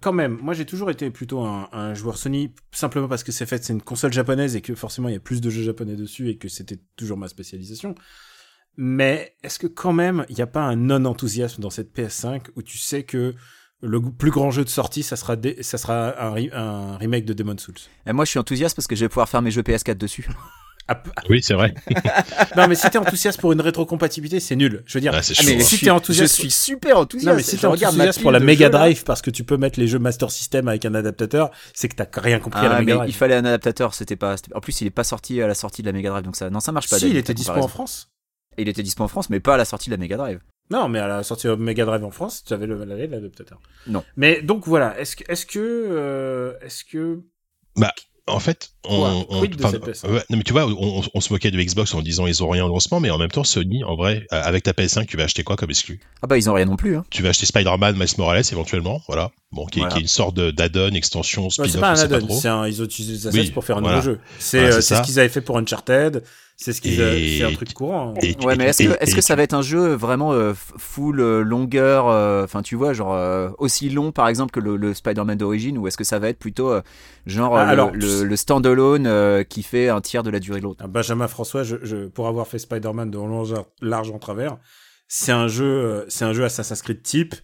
quand même, moi j'ai toujours été plutôt un, un joueur Sony, simplement parce que c'est fait, c'est une console japonaise et que forcément il y a plus de jeux japonais dessus et que c'était toujours ma spécialisation. Mais est-ce que quand même il n'y a pas un non-enthousiasme dans cette PS5 où tu sais que le plus grand jeu de sortie, ça sera, ça sera un, re- un remake de Demon's Souls Et moi, je suis enthousiaste parce que je vais pouvoir faire mes jeux PS4 dessus. [laughs] Ah, Oui, c'est vrai. [laughs] Non mais si t'es enthousiaste pour une rétrocompatibilité, c'est nul. Je veux dire, Ah, c'est Ah, mais si hein. je t'es suis- enthousiaste- je suis super enthousiaste. non mais si t'es enthousiaste pour la Mega. Drive parce que tu peux mettre les jeux Master System avec un adaptateur, c'est que t'as rien compris à la Ah, Mega mais Drive. il fallait un adaptateur, c'était pas. En plus, il est pas sorti à la sortie de la Mega Drive, donc ça, non, ça marche pas. Si, il était ta dispo en. France. Il était dispo en France, mais pas à la sortie de la Mega Drive. Non, mais à la sortie de Mega Drive en France, tu avais le l'adaptateur. Non. Mais donc voilà, est-ce que, est-ce que, euh, est-ce que, Bah, en fait, on, on- PS5? ouais, non, mais tu vois, on, on- on se moquait de Xbox en disant ils ont rien au lancement, mais en même temps, Sony, en vrai, avec ta PS5, tu vas acheter quoi comme exclu? Ah bah ils ont rien non plus. Hein. Tu vas acheter Spider-Man, Miles Morales éventuellement, voilà. Bon, qui, est- Voilà. qui est une sorte d'add-on, extension, Ouais, spin-off, c'est pas un on add-on, trop. c'est un, ils ont utilisé les assets Oui, pour faire un voilà. nouveau jeu. C'est Voilà, euh, ce qu'ils avaient fait pour Uncharted, c'est ce qu'ils a- Et- c'est un truc courant. hein. Et- Ouais, mais est-ce que, est-ce et que tu- ça va être un jeu vraiment euh, full euh, longueur, euh, enfin tu vois, genre euh, aussi long par exemple que le, le Spider-Man d'origine, ou est-ce que ça va être plutôt euh, genre Ah, le- le, le standalone euh, qui fait un tiers de la durée de l'autre? Ah, Benjamin François, je, je- pour avoir fait Spider-Man de long large en travers, c'est un jeu, c'est un jeu Assassin's Creed type.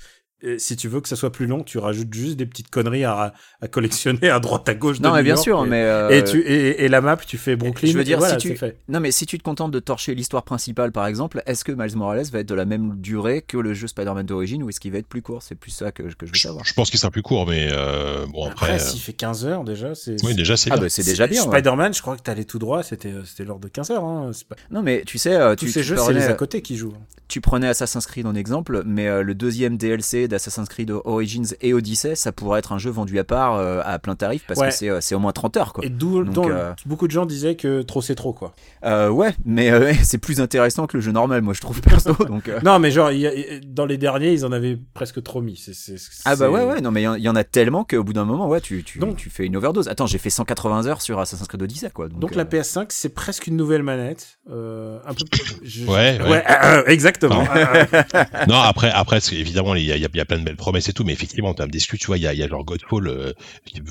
Et si tu veux que ça soit plus long, tu rajoutes juste des petites conneries à, à collectionner à droite à gauche. de Non, mais New bien York, sûr, et, mais euh, et, tu, et, et la map, tu fais Brooklyn. je veux dire, voilà, si tu- fait. non, mais si tu te contentes de torcher l'histoire principale par exemple, est-ce que Miles Morales va être de la même durée que le jeu Spider-Man d'origine, ou est-ce qu'il va être plus court? C'est plus ça que, que je veux Je, savoir. je pense qu'il sera plus court, mais euh, bon après. Après, euh, s'il fait 15 heures déjà, c'est. oui, déjà c'est Ah bien. bah c'est déjà bien. ouais. Spider-Man, je crois que t'allais tout droit, c'était c'était l'ordre de 15 heures. Hein. Pas... Non, mais tu sais, Tous tu, ces tu jeux, c'est les à côté qui jouent. tu prenais Assassin's Creed en exemple, mais euh, le deuxième DLC d'Assassin's Creed Origins et Odyssey, ça pourrait être un jeu vendu à part euh, à plein tarif parce Ouais. que c'est, euh, c'est au moins 30 heures. Quoi. Et d'où euh, beaucoup de gens disaient que trop c'est trop quoi. Euh, ouais, mais euh, [laughs] c'est plus intéressant que le jeu normal, moi je trouve perso. [laughs] donc, euh. Non, mais genre il y a- dans les derniers, ils en avaient presque trop mis. C'est- c'est- Ah bah ouais, ouais, non mais il y en- il y, en a tellement qu'au bout d'un moment, ouais, tu, tu, Donc- tu fais une overdose. Attends, j'ai fait 180 heures sur Assassin's Creed Odyssey, quoi. Donc, Donc euh, la PS5, c'est presque une nouvelle manette. Euh, un peu. je- Ouais, ouais. euh, exactement. [laughs] Non, après, après, évidemment, il y a, y a- y a plein de belles promesses et tout, mais effectivement, en termes d'exclus, tu vois, il y a, y a genre Godfall. euh,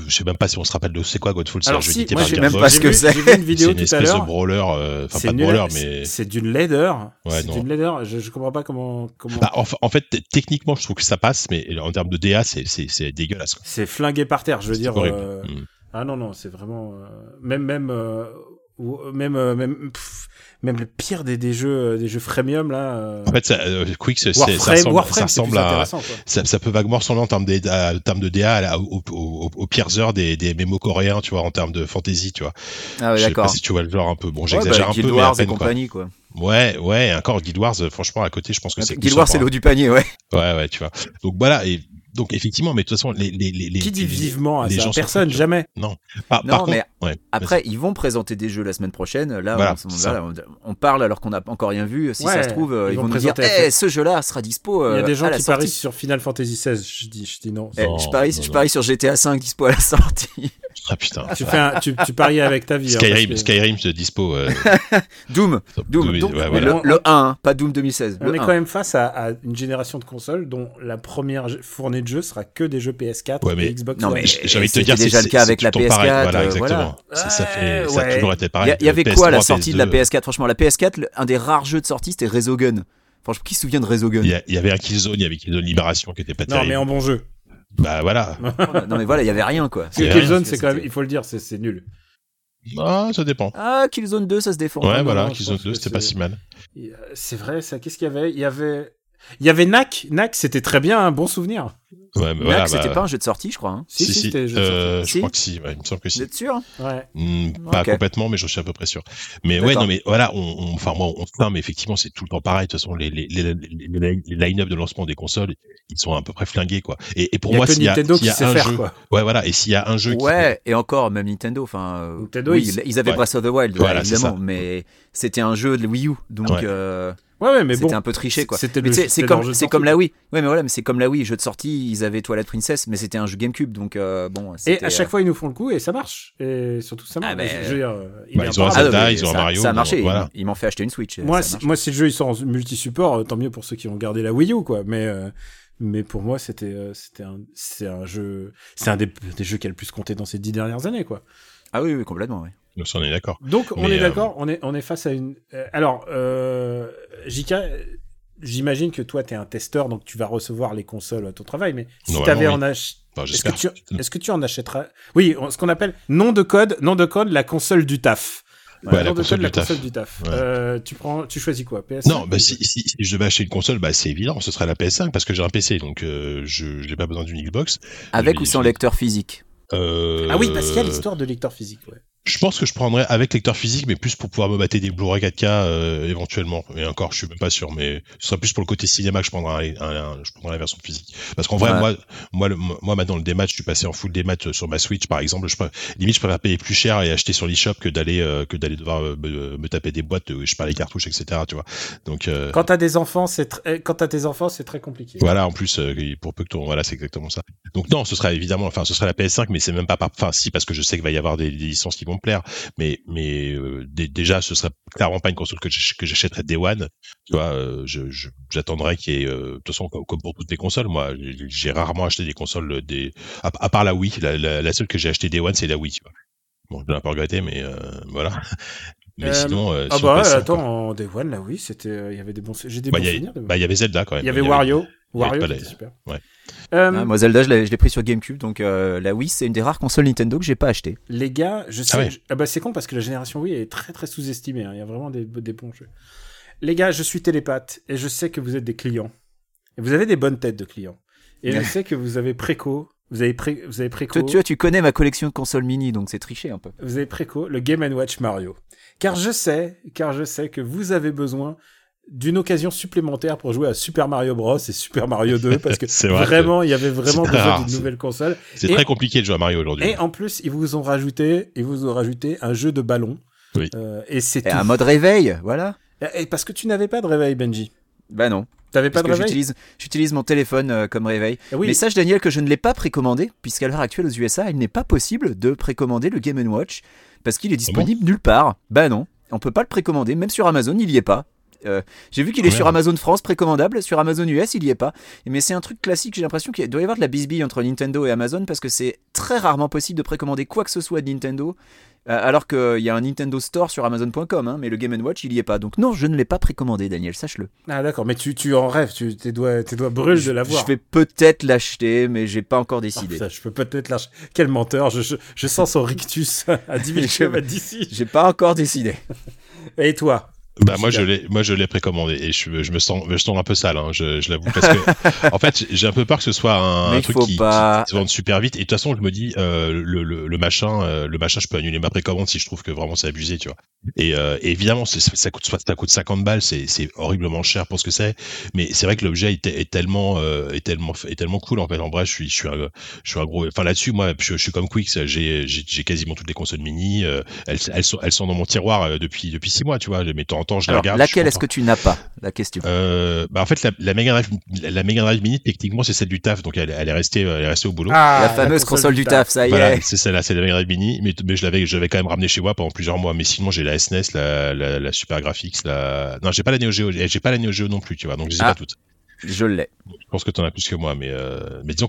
je sais même pas si on se rappelle de c'est quoi Godfall. C'est un jeu si, moi par j'ai même pas ce que c'est. J'ai vu une [laughs] C'est vidéo une tout à espèce de brawler, euh, enfin C'est pas de brawler, c'est- mais. c'est d'une laideur. Ouais, c'est non. d'une laideur. Je, je comprends pas comment. comment... Bah, en, fa- en fait, techniquement, je trouve que ça passe, mais en termes de DA, c'est- c'est c'est dégueulasse. C'est flingué par terre. Je veux C'est dire. euh, Mm. Ah non non, c'est vraiment euh, même même euh, ou- même euh, même pff, même le pire des, des jeux euh, des jeux freemium là. euh, En fait, ça, euh, Quick, c'est- ça ressemble, ça Warframe, ressemble à, intéressant, quoi. ça, ça peut vaguement ressembler en termes de, à- en termes de DA à la- au- au- au- aux pires heures des, des mémos coréens, tu vois, en termes de fantasy, tu vois. Ah ouais, d'accord. si tu vois le genre un peu. Bon, Ouais, j'exagère bah, un Guild peu, mais à Wars et peine, quoi. compagnie, quoi. Ouais, ouais, encore Guild Wars, franchement, à côté, je pense que c'est Guild Wars, c'est l'eau du panier, ouais. Ouais, ouais, tu vois. Donc voilà, et donc effectivement, mais de toute façon, les, les, les, les- Qui dit les- vivement à les ça gens Personne, jamais. Par, Non, par mais contre, ouais, Après, ils vont présenter des jeux la semaine prochaine. Là, Voilà, on, parle alors qu'on n'a encore rien vu. Si Ouais, ça se trouve, euh, ils ils, vont vont nous dire la Eh, ce jeu-là sera dispo Il y euh, a des gens qui parient sur Final Fantasy XVI. Je dis, je dis non. Eh, Non, je parie, non, je non. parie sur GTA 5 dispo à la sortie. [laughs] Ah putain. Tu fais un, tu, tu paries avec ta vie. hein, Skyrim, parce que- Skyrim se dispo. euh, [laughs] Doom, Doom, ouais, Doom, ouais, mais voilà. le, le 1, hein, pas Doom 2016. On le est 1. quand même face à, à une génération de consoles dont la première fournée de jeux sera que des jeux PS4 Ouais, mais- et Xbox Non, One. mais J'ai envie de te c'était dire, déjà c'est- le cas avec la tout le temps pareil, PS4, Voilà, euh, exactement. voilà. Ça, ça fait, Ouais, ça a toujours été Il pareil. il y avait PS3, quoi à la sortie de la PS2, PS4 Franchement, la PS4, le- un des rares jeux de sortie, c'était Resogun. Franchement, qui se souvient de Resogun? Il il y avait un Killzone, il y avait Killzone Libération qui était pas Non, terrible. mais en bon jeu. Bah voilà. Non, mais voilà, il y avait rien quoi. Parce que Ouais, Killzone, c'est quand même, il faut le dire, c'est c'est nul. Ah, ça dépend. Ah, Killzone 2, ça se défend. Ouais, non, voilà, non, Killzone pense 2, que c'était pas si mal. Euh, C'est vrai, ça. Qu'est-ce qu'il y avait? Il y avait, il y avait Knack. Knack, c'était très bien, un bon souvenir. Ouais, mais Knack, voilà, c'était bah, pas un jeu de sortie, je crois. hein. Si, si, si, c'était. je euh, Si je crois que si, ouais, il me semble que Vous si. êtes sûr? Ouais. Hmm, pas complètement, mais je suis à peu près sûr. Mais ouais, non, mais voilà, on, on- enfin moi, on se plaint, mais effectivement, c'est tout le temps pareil. De toute façon, les, les, les, les, les line-up de lancement des consoles, ils sont à peu près flingués, quoi. Et, et pour Il y a moi, s'il y a, Nintendo s'il y qui a sait un faire, jeu, quoi. ouais, voilà, et s'il y a un jeu qui Ouais, et encore, même Nintendo. Enfin, Nintendo, oui, ils- avaient ouais. Breath of the Wild, Voilà, évidemment, mais c'était un jeu de Wii U, donc Ouais. euh, Ouais, ouais, mais c'était bon. un peu triché, quoi. C'était Mais c'est comme, c'est comme la. Wii. Ouais, mais voilà, mais c'est comme la Wii, jeu de sortie, ils avaient Twilight Princess, mais c'était un jeu GameCube, donc euh, bon. Et à chaque euh, fois, ils nous font le coup et ça marche. Et surtout, ça marche. Ah, mais- Je veux dire, euh, il Bah, ils ont un. Zelda, mais ils ont un Mario, Ça a marché. voilà. Ils, ils m'ont fait acheter une Switch. Moi, si, marche. moi, si le jeu il sort en multi-support, euh, tant mieux pour ceux qui ont gardé la Wii U, quoi. Mais, euh, mais pour moi, c'était, euh, c'était un, c'est un jeu, c'est un des, des jeux qui a le plus compté dans ces dix dernières années, quoi. Ah oui, oui, complètement. Ouais. Nous, on est d'accord. Donc, on Mais, est euh, d'accord, on est, on est face à une. euh, alors, euh, JK, j'imagine que toi, tu es un testeur, donc tu vas recevoir les consoles à ton travail. Mais si tu avais oui. en ach... Enfin, est-ce que, tu... est-ce que tu en achèteras? Oui, on- ce qu'on appelle nom de code, nom de code, la console du taf. Ouais, la nom de console code, la du taf. console du taf. Ouais. Euh, tu prends, tu choisis quoi PS Non, bah, si, si, si je devais acheter une console, bah, c'est évident, ce serait la PS5 parce que j'ai un PC, donc euh, je n'ai pas besoin d'une Xbox. Avec ou sans lecteur physique Euh, Ah oui, parce qu'il y a l'histoire de lecteur physique. Ouais. Je pense que je prendrais avec lecteur physique, mais plus pour pouvoir me battre des Blu-ray 4K euh, éventuellement. Et encore, je suis même pas sûr, mais ce serait plus pour le côté cinéma que je prendrais, un, un- je prendrais la version physique. Parce qu'en vrai, Ouais. moi, moi, le- moi, maintenant le démat, je suis passé en full démat euh, sur ma Switch, par exemple. Je, pr- limite, je préfère payer plus cher et acheter sur l'eShop que d'aller euh, que d'aller devoir euh, me, me taper des boîtes, euh, je parle les cartouches, etc. Tu vois. Donc euh, Quand t'as des enfants, c'est très, quand t'as tes enfants, c'est très compliqué. voilà, en plus, pour peu que ton, voilà, c'est exactement ça. Donc non, ce sera évidemment, enfin, ce sera la PS5, mais c'est même pas par, enfin, si, parce que je sais qu'il va y avoir des, des licences qui vont me plaire, mais, mais euh, dé- déjà, ce serait clairement pas une console que j'ach- que j'achèterais Day One. Tu vois, euh, je, je- j'attendrais qu'il y ait, euh, de toute façon, comme, pour toutes les consoles, moi, j'ai- rarement acheté des consoles euh, des, à, à part la Wii, la, la, la seule que j'ai acheté Day One, c'est la Wii. Tu vois. Bon, je l'ai un peu regretté, mais euh, voilà. [laughs] Mais Euh, sinon, euh, Ah bah PS5, quoi. attends, en Day One, là, oui, c'était, euh, il y avait des bons, j'ai des Bah, bons a- souvenirs. de- bah, il y avait Zelda quand même. il y avait Wario, Wario, c'était les- super. ouais. Euh, Ah, moi Zelda, je l'ai pris sur GameCube, donc euh, la Wii, c'est une des rares consoles Nintendo que j'ai pas acheté. Les gars, je sais. Ah ouais. je- ah bah c'est con parce que la génération Wii est très très sous-estimée. hein. Il y a vraiment des, des bons jeux. Les gars, je suis télépathe et je sais que vous êtes des clients. Et vous avez des bonnes têtes de clients. Et je [laughs] sais que vous avez préco. Vous avez, pré, vous avez préco. Toi, tu vois, tu connais ma collection de consoles mini, donc c'est triché un peu. Vous avez préco le Game Watch Mario. Car je sais, car je sais que vous avez besoin d'une occasion supplémentaire pour jouer à Super Mario Bros et Super Mario 2 [laughs] parce que C'est vrai vraiment il y avait vraiment besoin d'une c'est- nouvelle console. C'est très compliqué de jouer à Mario aujourd'hui. Et en plus, ils vous ont rajouté, ils vous ont rajouté un jeu de ballon. Oui. Euh, et c'est un mode réveil, voilà. Et parce que tu n'avais pas de réveil, Benji. Bah non. T'avais pas de réveil. j'utilise, j'utilise mon téléphone euh, comme réveil. Eh oui. Mais sache Daniel que je ne l'ai pas précommandé, puisqu'à l'heure actuelle aux USA, il n'est pas possible de précommander le Game Watch, parce qu'il est disponible nulle part. Bah non, on peut pas le précommander, même sur Amazon, il y est pas. Euh, j'ai vu qu'il est Ouais. sur Amazon France précommandable, sur Amazon US il y est pas. Mais c'est un truc classique, j'ai l'impression qu'il doit y avoir de la bisbille entre Nintendo et Amazon parce que c'est très rarement possible de précommander quoi que ce soit de Nintendo, euh, alors qu'il y a un Nintendo Store sur Amazon.com, hein, mais le Game Watch il y est pas. Donc non, je ne l'ai pas précommandé, Daniel, sache-le. Ah d'accord, mais tu, tu en rêves, tu, tes, doigts, tes doigts brûlent de l'avoir. Je vais peut-être l'acheter, mais j'ai pas encore Ah, décidé. je peux peut-être lâcher. Quel menteur, je, je, je sens son rictus [laughs] à 10 000 km d'ici. J'ai pas encore décidé. Et toi? Bah moi je l'ai moi je l'ai précommandé et je, je me sens je sens un peu sale hein, je, je l'avoue parce que [laughs] en fait j'ai un peu peur que ce soit un, truc qui, pas. qui se vende super vite. Et de toute façon je me dis euh, le, le, le machin euh, le machin je peux annuler ma précommande si je trouve que vraiment c'est abusé tu vois. Et, euh, et évidemment ça coûte ça coûte 50 balles c'est c'est horriblement cher pour ce que c'est. Mais c'est vrai que l'objet est, est tellement euh, est tellement est tellement cool en fait. En bref je suis je suis un, je suis un gros enfin là-dessus moi je, je suis comme Quix j'ai j'ai quasiment toutes les consoles mini euh, elles elles sont elles sont dans mon tiroir euh, depuis depuis six mois tu vois. Mais temps en temps je les Alors, regarde je suis laquelle est-ce que tu n'as pas La question? Euh, bah en fait la, la Mega Drive la Mega Drive Mini techniquement c'est celle du taf donc elle, elle est restée elle est restée au boulot. Ah, la fameuse console, du taf, ça y voilà, est. c'est celle-là, c'est la Mega Drive Mini, mais, mais je l'avais, je l'avais quand même ramené chez moi pendant plusieurs mois. Mais sinon, j'ai la SNES, la, la, la Super Graphics, la, non, j'ai pas la Neo Geo, j'ai pas la Neo Geo non plus, tu vois, donc je les ai Ah. pas toutes. Je l'ai. Je pense que t'en as plus que moi, mais, euh, mais disons,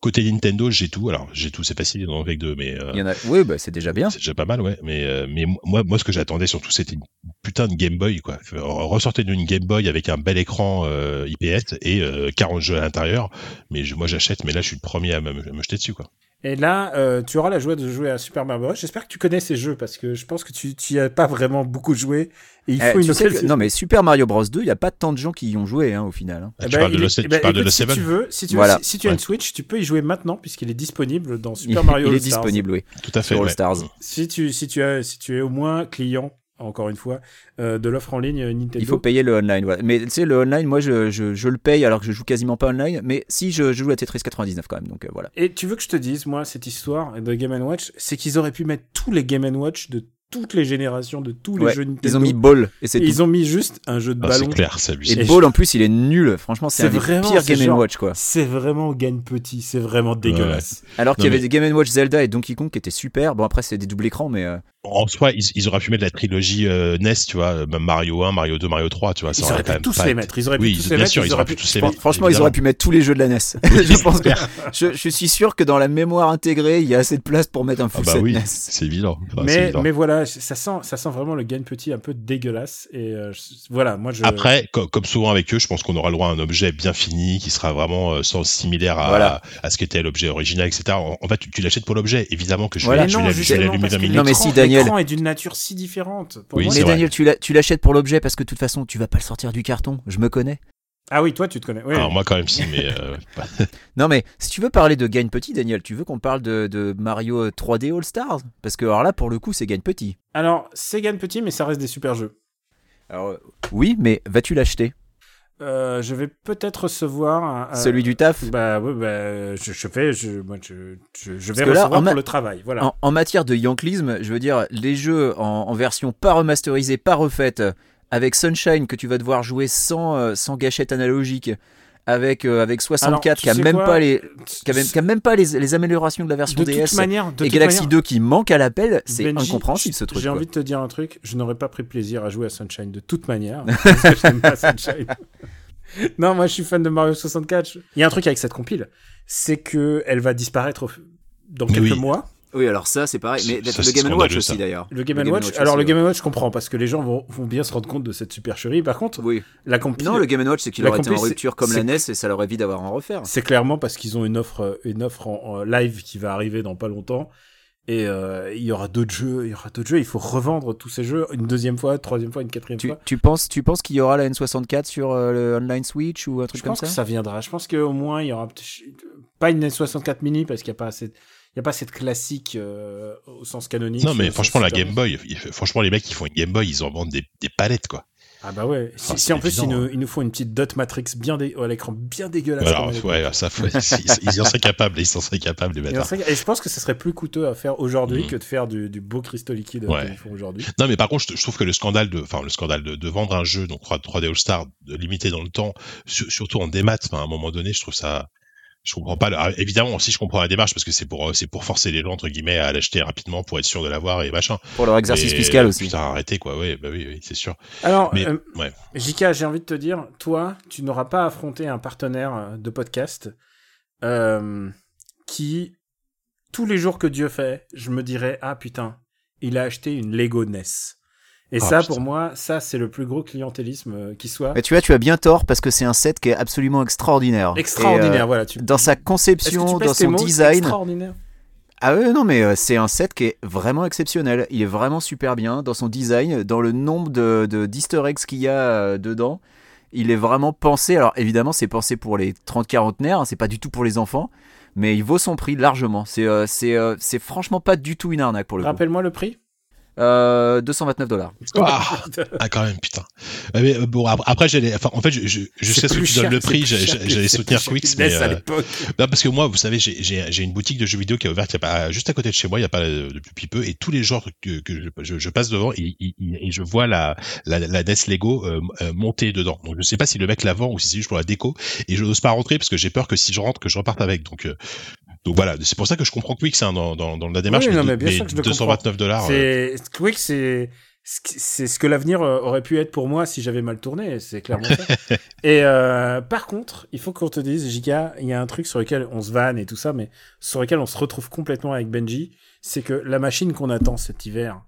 côté Nintendo, j'ai tout. Alors, j'ai tout, c'est facile, dans avec deux, mais, euh, Il y en a. Oui, bah, c'est déjà bien. c'est déjà pas mal, ouais. Mais, euh, mais moi, moi, ce que j'attendais surtout, c'était une putain de Game Boy, quoi. Ressortez d'une Game Boy avec un bel écran euh, IPS et euh, 40 jeux à l'intérieur. Mais je- moi, j'achète, mais là, je suis le premier à me, à me jeter dessus, quoi. Et là, euh, tu auras la joie de jouer à Super Mario Bros. J'espère que tu connais ces jeux parce que je pense que tu tu y as pas vraiment beaucoup joué. Et il Eh, faut une tu que- non, mais Super Mario Bros 2, il n'y a pas tant de gens qui y ont joué hein, au final. hein. Eh tu parles de est- eh tu ben, parles de écoute, le si tu veux, si tu, veux, si, si tu as une Switch, tu peux y jouer maintenant puisqu'il est disponible dans [laughs] Super Mario il est All-Stars. disponible, oui. Tout à fait. Sur All ouais. Stars. Si tu, si tu as, si tu es au moins client, encore une fois, euh, de l'offre en ligne euh, Nintendo. Il faut payer le online. voilà. Mais tu sais, le online, moi, je, je, je le paye alors que je joue quasiment pas online. Mais si, je, je joue à Tetris 99 quand même. Donc euh, voilà. Et tu veux que je te dise, moi, cette histoire de Game Watch, c'est qu'ils auraient pu mettre tous les Game Watch de toutes les générations, de tous les Ouais, jeux Nintendo. Ils ont mis Ball et c'est ils ont mis juste un jeu de Ah, ballon. c'est clair, c'est Et Ball en plus, il est nul. Franchement, c'est un des vraiment, pires c'est Game genre- Watch quoi. C'est vraiment gagne petit, c'est vraiment dégueulasse. Alors qu'il y avait des Game Watch Zelda et Donkey Kong qui étaient super. Bon après, c'est des doubles écrans, mais euh, En soi, ils, ils auraient pu mettre la trilogie euh, NES, tu vois, euh, même Mario 1, Mario 2, Mario 3, tu vois. ça Ils auraient pu tous pas les mettre. Ils auraient Oui, pu tous bien les mettre. sûr, ils ils auraient pu tous les mettre. franchement, ils auraient pu mettre tous les jeux de la NES. [laughs] [laughs] je pense que je, je suis sûr que dans la mémoire intégrée, il y a assez de place pour mettre un Ah full bah set oui, NES. c'est évident. Enfin, c'est mais, évident. mais voilà, ça sent, ça sent vraiment le gagne petit un peu dégueulasse. Et euh, voilà, moi je. Après, co- comme souvent avec eux, je pense qu'on aura le droit à un objet bien fini, qui sera vraiment euh, sans similaire à, Voilà. à ce qu'était l'objet original, etc. En, en fait, tu, tu l'achètes pour l'objet. Évidemment que je Voilà. vais, Mais je vais non, la- je vais justement, l'allumer parce 20 que minutes. Non, mais l'écran- si, Daniel- L'écran est d'une nature si différente. Pour Oui, moi, Mais. Daniel, tu l'a- tu l'achètes pour l'objet parce que de toute façon, tu vas pas le sortir du carton. Je me connais. Ah oui, toi, tu te connais. Oui. Alors moi quand même si, mais euh, [laughs] Non mais si tu veux parler de Gagne Petit, Daniel, tu veux qu'on parle de, de Mario 3D All Stars Parce que alors là, pour le coup, c'est Gagne Petit. Alors, c'est gagne petit, mais ça reste des super jeux. Alors euh, oui, mais vas-tu l'acheter? Euh, je vais peut-être recevoir un- Celui du taf Bah bah, je, je fais, je, moi, je, je, je vais là, recevoir pour le travail. Voilà. en, en matière de Yanklisme, je veux dire, les jeux en, en version pas remasterisée, pas refaite, euh, avec Sunshine que tu vas devoir jouer sans, euh, sans gâchette analogique, avec, euh, avec 64 Alors, qui a même pas les, qui a même, qui a même pas les, les améliorations de la version de DS. toute manière, de et toute Galaxy manière, 2 qui manque à l'appel, c'est incompréhensible ce truc. J'ai envie de te dire un truc, je n'aurais pas pris plaisir à jouer à Sunshine de toute manière. [laughs] parce que je n'aime pas Sunshine. [laughs] non, moi je suis fan de Mario 64. Il y a un truc avec cette compile, c'est que elle va disparaître dans quelques oui. mois. Oui, alors ça c'est pareil, mais Ça, le Game Watch aussi d'ailleurs. Le Game Le Game Watch. Watch Alors aussi, le Game ouais. Watch, je comprends parce que les gens vont, vont bien se rendre compte de cette supercherie. Par contre, Oui. la compile, Non, le Game Watch c'est qu'il aurait été en rupture comme la NES et ça leur évite d'avoir à en refaire. c'est clairement parce qu'ils ont une offre, euh, une offre en, en live qui va arriver dans pas longtemps. Et euh, il y aura d'autres jeux, il y aura d'autres jeux. Il faut revendre tous ces jeux une deuxième fois, troisième fois, une quatrième Tu, fois. tu penses, tu penses qu'il y aura la N64 sur euh, le online Switch ou un truc Je comme pense ça, que ça viendra. Je pense qu'au moins il y aura peut-être- pas une N64 mini parce qu'il n'y a pas assez, de- il y a pas cette classique euh, au sens canonique. non mais franchement la Game Boy, franchement les mecs qui font une Game Boy, ils en vendent des, des palettes quoi. Ah bah ouais. Si, Ah, si en plus ils nous, hein. ils nous font une petite dot matrix bien dé- à l'écran bien dégueulasse. Alors ouais, ça faut- ils, en seraient capables, ils en seraient capables les bâtards. et je pense que ça serait plus coûteux à faire aujourd'hui Mhm. que de faire du, du beau cristaux liquide Ouais. qu'ils font aujourd'hui. Non mais par contre je, je trouve que le scandale de enfin le scandale de, de vendre un jeu donc 3, 3D All Star limité dans le temps sur- surtout en démat à un moment donné je trouve ça je comprends pas le- ah, évidemment aussi je comprends la démarche parce que c'est pour euh, c'est pour forcer les gens entre guillemets à l'acheter rapidement pour être sûr de l'avoir et machin Pour leur exercice Mais, fiscal aussi. putain arrêtez quoi ouais bah oui, oui c'est sûr Alors, mais euh, ouais JK, j'ai envie de te dire, toi, tu n'auras pas affronté un partenaire euh, de podcast euh, qui, tous les jours que Dieu fait, je me dirais, ah putain, il a acheté une Lego NES. Et Ah, ça, putain. pour moi, ça, c'est le plus gros clientélisme euh, qui soit. Mais tu vois, tu as bien tort parce que c'est un set qui est absolument extraordinaire. Extraordinaire, euh, voilà. Tu... dans sa conception, dans son design. Extraordinaire. Ah ouais, non, mais euh, c'est un set qui est vraiment exceptionnel. Il est vraiment super bien dans son design, dans le nombre de, de d'easter eggs qu'il y a dedans. Il est vraiment pensé. Alors évidemment, c'est pensé pour les 30-40 nerfs, c'est pas du tout pour les enfants, mais il vaut son prix largement. C'est euh, c'est euh, c'est franchement pas du tout une arnaque pour le coup. Rappelle-moi le prix. Euh, 229 dollars. ah, ah, quand même putain mais euh, bon après, après j'allais enfin en fait je, je, je sais ce que tu donnes le prix j'ai- j'ai- j'allais soutenir Quicks mais à euh, l'époque. Non, parce que moi, vous savez, j'ai- j'ai j'ai une boutique de jeux vidéo qui est ouverte il y a pas, juste à côté de chez moi, il y a pas euh, depuis peu, et tous les jours que, que je, je, je passe devant, et, et- et je vois la, la, la NES Lego euh, euh, monter dedans. Donc je sais pas si le mec la vend ou si c'est juste pour la déco, et je n'ose pas rentrer parce que j'ai peur que si je rentre, que je reparte avec. Donc euh, donc voilà, c'est pour ça que je comprends Quicks hein, dans, dans, dans la démarche. Oui, non, mais, mais bien sûr que je le 229 dollars. euh, C'est Quick, c'est c'est ce que l'avenir euh, aurait pu être pour moi si j'avais mal tourné. C'est clairement ça. [laughs] et euh, par contre, il faut qu'on te dise, Giga, il y a un truc sur lequel on se vanne et tout ça, mais sur lequel on se retrouve complètement avec Benji, c'est que la machine qu'on attend cet hiver,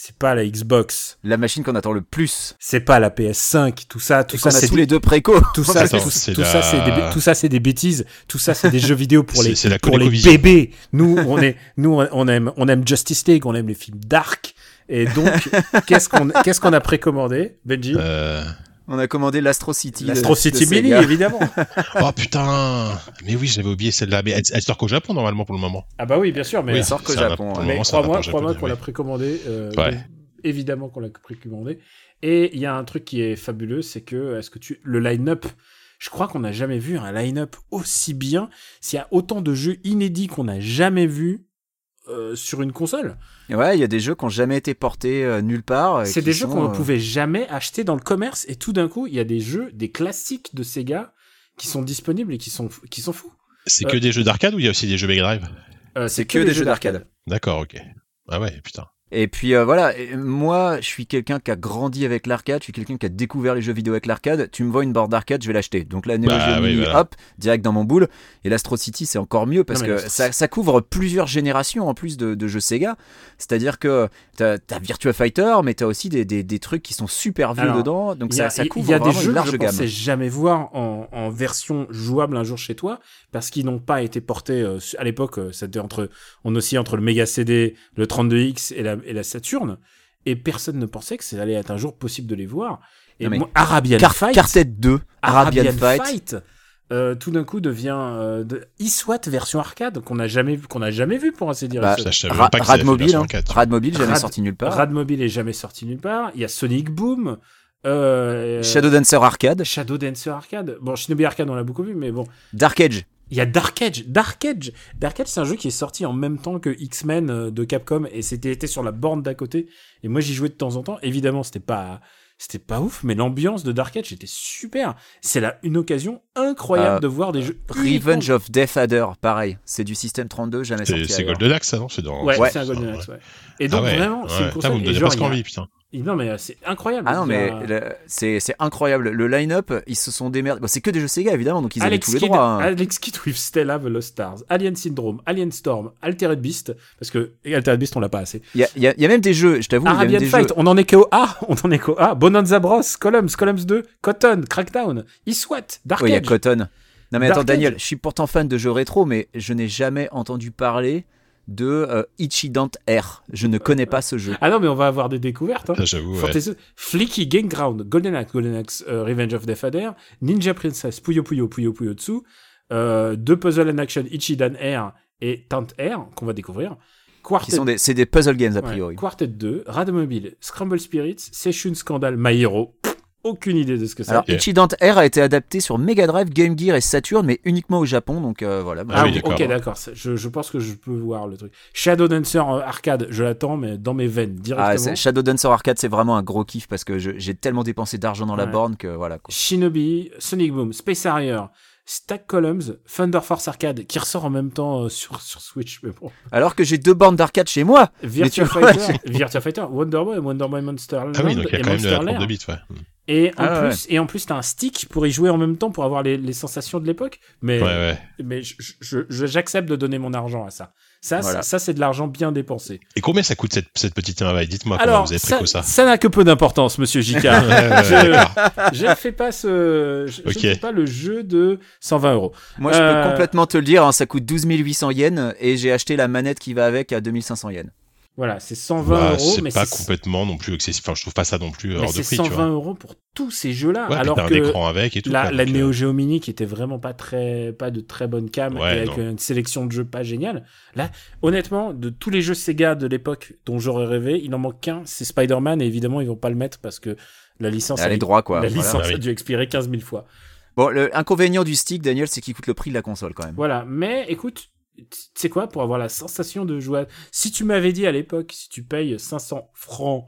c'est pas la Xbox, La machine qu'on attend le plus. c'est pas la PS5, tout ça, tout Et ça, c'est tous les deux préco. tout ça, Attends, tout, c'est tout la- ça, c'est des, bé- tout ça, c'est des bêtises. Tout ça, c'est des jeux vidéo pour les, la pour les bébés. Nous, on est, nous, on aime, on aime Justice League, on aime les films dark. Et donc, [laughs] qu'est-ce qu'on, qu'est-ce qu'on a précommandé, Benji? euh, On a commandé l'Astro City. L'Astro de City Mini, évidemment. [laughs] Oh putain Mais oui, j'avais oublié celle-là. Mais elle, elle sort qu'au Japon normalement pour le moment. Ah bah oui, bien sûr, mais, Oui, sort qu'au un- Japon, ouais. le mais un crois-moi, japonais, qu'on l'a ouais. précommandé. euh, Ouais. donc, évidemment qu'on l'a précommandé. Et il y a un truc qui est fabuleux, c'est que, est-ce que tu, le line-up, je crois qu'on n'a jamais vu un line-up aussi bien. S'il y a autant de jeux inédits qu'on n'a jamais vu euh, sur une console. Ouais, il y a des jeux qui n'ont jamais été portés euh, nulle part. C'est des jeux qu'on ne euh, pouvait jamais acheter dans le commerce et tout d'un coup, il y a des jeux, des classiques de Sega qui sont disponibles et qui sont, qui sont fous. C'est Euh, que des jeux d'arcade ou il y a aussi des jeux Mega Drive? Euh, C'est que des jeux d'arcade. D'accord, ok. Ah ouais, putain. Et puis euh, voilà, et moi je suis quelqu'un qui a grandi avec l'arcade, je suis quelqu'un qui a découvert les jeux vidéo avec l'arcade. Tu me vois une borne d'arcade, je vais l'acheter. Donc la Neo Bah, Geo oui, Mini, voilà. hop, direct dans mon boule. Et l'Astro City, c'est encore mieux parce Non, que ça, ça couvre plusieurs générations en plus de, de jeux Sega. C'est-à-dire que t'as as Virtua Fighter, mais t'as aussi des, des, des trucs qui sont super vieux Alors, dedans. Donc y a, ça, ça il couvre y a des jeux une que large je gamme. pensais jamais voir en, en version jouable un jour chez toi parce qu'ils n'ont pas été portés euh, à l'époque. euh, C'était entre, on oscillait entre le Mega CD, le 32X et la, et la Saturn, et personne ne pensait que ça allait être un jour possible de les voir. Et Non, mais moi, Arabian Car- Fight, Quartet 2, Arabian, Arabian Fight. Fight, euh, tout d'un coup devient euh, de Iswat version arcade qu'on n'a jamais vu, qu'on n'a jamais vu pour ainsi dire. Bah, Ra- Radmobile, hein. arcade. Radmobile, jamais Rad- sorti nulle part. Radmobile est jamais sorti nulle part. Il y a Sonic Boom. Euh, Shadow Dancer Arcade, Shadow Dancer Arcade. Bon, Shinobi Arcade, on l'a beaucoup vu, mais bon. Dark Edge. Il y a Dark Edge. Dark Edge, Dark Edge c'est un jeu qui est sorti en même temps que X-Men euh, de Capcom et c'était était sur la borne d'à côté. Et moi, j'y jouais de temps en temps. Évidemment, c'était pas. C'était pas ouf, mais l'ambiance de Dark Edge était super. C'est là une occasion incroyable Euh, de voir des jeux. Revenge of Death Adder, pareil. C'est du système 32, jamais C'est sorti c'est. Golden Axe, ça, non C'est dans. Ouais, Ouais. c'est un Golden. Axe, ouais. Et donc ah ouais, vraiment, ouais. c'est une Putain, console. vous me donnez presque envie, putain. Non mais euh, c'est incroyable. Ah non, mais a- c'est incroyable. Le line-up, ils se sont démerdés. Bon, c'est que des jeux Sega, évidemment, donc ils avaient Alex tous les droits. hein. Alex Kidd with Stella the Lost Stars, Alien Syndrome, Alien Storm, Altered Beast, parce que et Altered Beast on l'a pas assez. Il y y y a même des jeux, je t'avoue, Arabian des Fight, jeux. on en est qu'au A, [laughs] on en est qu'au A. Bonanza Bros, Columns, Columns 2, Cotton, Crackdown, Iswat, Dark Oui, il y a. Cotton. Non mais attends, Daniel, je suis pourtant fan de jeux rétro, mais je n'ai jamais entendu parler de euh, Ichidant R. Je ne connais pas ce jeu. Ah non mais on va avoir des découvertes. Hein. Ça, j'avoue, ouais. Flicky Game Ground, Golden Axe, Golden Axe, euh, Revenge of Death Adder, Ninja Princess, Puyo Puyo, Puyo Puyo Tsu, euh, deux puzzle and action, Ichidan Air et Tant Air, qu'on va découvrir. Qui Quartet, sont des, c'est des puzzle games a ouais, priori. Quartet 2, Radmobile, Scramble Spirits, Session Scandal, My Hero. Aucune idée de ce que c'est. Alors, Ok. Ichidant R a été adapté sur Mega Drive, Game Gear et Saturn, mais uniquement au Japon, donc euh, voilà. Ah Ah, oui, ok, d'accord. Je, je pense que je peux voir le truc. Shadow Dancer euh, arcade, je l'attends, mais dans mes veines, Ah, directement. Shadow Dancer Arcade, c'est vraiment un gros kiff parce que j'ai tellement dépensé d'argent dans la borne que voilà. quoi. Shinobi, Sonic Boom, Space Harrier, Stack Columns, Thunder Force Arcade, qui ressort en même temps euh, sur, sur Switch, mais bon. Alors que j'ai deux bornes d'arcade chez moi. Virtua Fighter, Virtua Fighter, Wonder Boy, Wonder Boy Monster Land Ah oui, donc il y a et quand même de la Monster 32 Lair. bits, ouais. Et en Ah ouais. plus, et en plus, t'as un stick pour y jouer en même temps pour avoir les, les sensations de l'époque. Mais, Ouais, ouais. mais je- je- je- j'accepte de donner mon argent à ça. Ça, Voilà. ça, ça, c'est de l'argent bien dépensé. Et combien ça coûte cette, cette petite merveille Dites-moi comment vous avez pris ça, ça. ça n'a que peu d'importance, monsieur [laughs] ouais, Je- ne fais pas ce, je, je Ok. ne fais pas le jeu de 120 euros. Moi, je Euh, peux complètement te le dire, hein, ça coûte 12 800 yens et j'ai acheté la manette qui va avec à 2500 yens. Voilà, c'est 120 Bah, euros, c'est pas c'est complètement non plus excessif. Enfin, je trouve pas ça non plus mais hors de c'est prix, tu 120 vois. euros pour tous ces jeux-là. Ouais, alors t'as un que écran avec et tout. la, quoi, la Neo euh, Geo Mini qui était vraiment pas très, pas de très bonne cam Ouais, et avec non. une sélection de jeux pas géniale. Là, honnêtement, de tous les jeux Sega de l'époque dont j'aurais rêvé, il en manque qu'un, c'est Spider-Man et évidemment ils vont pas le mettre parce que la licence, Ah, a, les droits, quoi. la Voilà. licence Ah oui. a dû expirer 15 000 fois. Bon, le inconvénient du stick, Daniel, c'est qu'il coûte le prix de la console quand même. Voilà, mais écoute, tu sais quoi, pour avoir la sensation de jouer. à- Si tu m'avais dit à l'époque, si tu payes 500 francs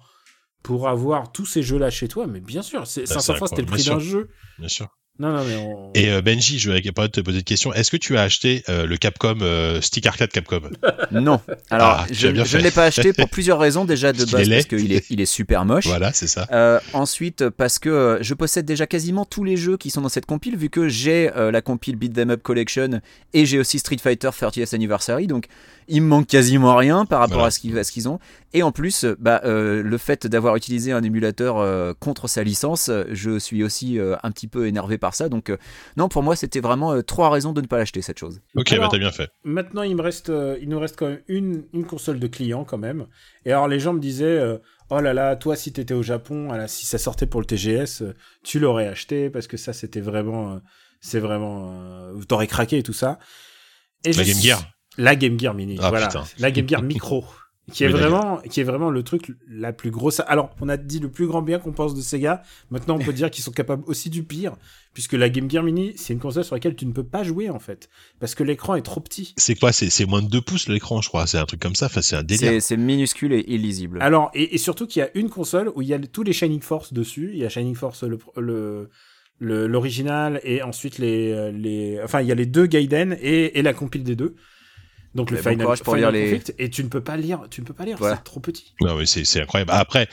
pour avoir tous ces jeux-là chez toi, mais bien sûr, c'est Bah, 500 c'est francs, c'était le prix d'un jeu. Bien sûr. Non, non, mais on... Et euh, Benji, je vais pas te poser de question. Est-ce que tu as acheté euh, le Capcom euh, Stick Arcade Capcom? [laughs] Non. Alors, Ah, tu je, ne l'ai pas acheté pour [laughs] plusieurs raisons. Déjà de Parce qu'il base parce qu'il est, il est super moche. Voilà, c'est ça. Euh, ensuite, parce que je possède déjà quasiment tous les jeux qui sont dans cette compile, vu que j'ai euh, la compile Beat Them Up Collection et j'ai aussi Street Fighter 30th Anniversary, donc il me manque quasiment rien par rapport Voilà. à ce qu'ils ont. Et en plus, bah, euh, le fait d'avoir utilisé un émulateur euh, contre sa licence, je suis aussi euh, un petit peu énervé par ça. Donc, euh, non, pour moi, c'était vraiment euh, trois raisons de ne pas l'acheter cette chose. Ok, Alors- bah t'as bien fait. Maintenant, il me reste, euh, il nous reste quand même une, une console de client quand même. Et alors, les gens me disaient, euh, oh là là, toi, si t'étais au Japon, là, si ça sortait pour le TGS, euh, tu l'aurais acheté parce que ça, c'était vraiment, euh, c'est vraiment, euh, t'aurais craqué et tout ça. Et La je- Game Gear La Game Gear Mini, Ah, voilà, putain. la Game Gear Micro. [laughs] Qui est, vraiment, qui est vraiment le truc la plus grosse. Alors, on a dit le plus grand bien qu'on pense de Sega. Maintenant, on peut dire qu'ils sont capables aussi du pire, puisque la Game Gear Mini, c'est une console sur laquelle tu ne peux pas jouer, en fait. Parce que l'écran est trop petit. C'est quoi C'est c'est moins de 2 pouces l'écran, je crois. C'est un truc comme ça. Enfin, c'est un délire. C'est minuscule et illisible. Alors, et, et surtout qu'il y a une console où il y a tous les Shining Force dessus. Il y a Shining Force le, le, l'original et ensuite les, les, enfin, il y a les deux Gaiden et, et la compile des deux. Donc le bon Final, courage pour Final lire les- Conflict. Et tu ne peux pas lire, tu ne peux pas lire, Voilà. c'est trop petit. Non, mais c'est c'est incroyable. Après,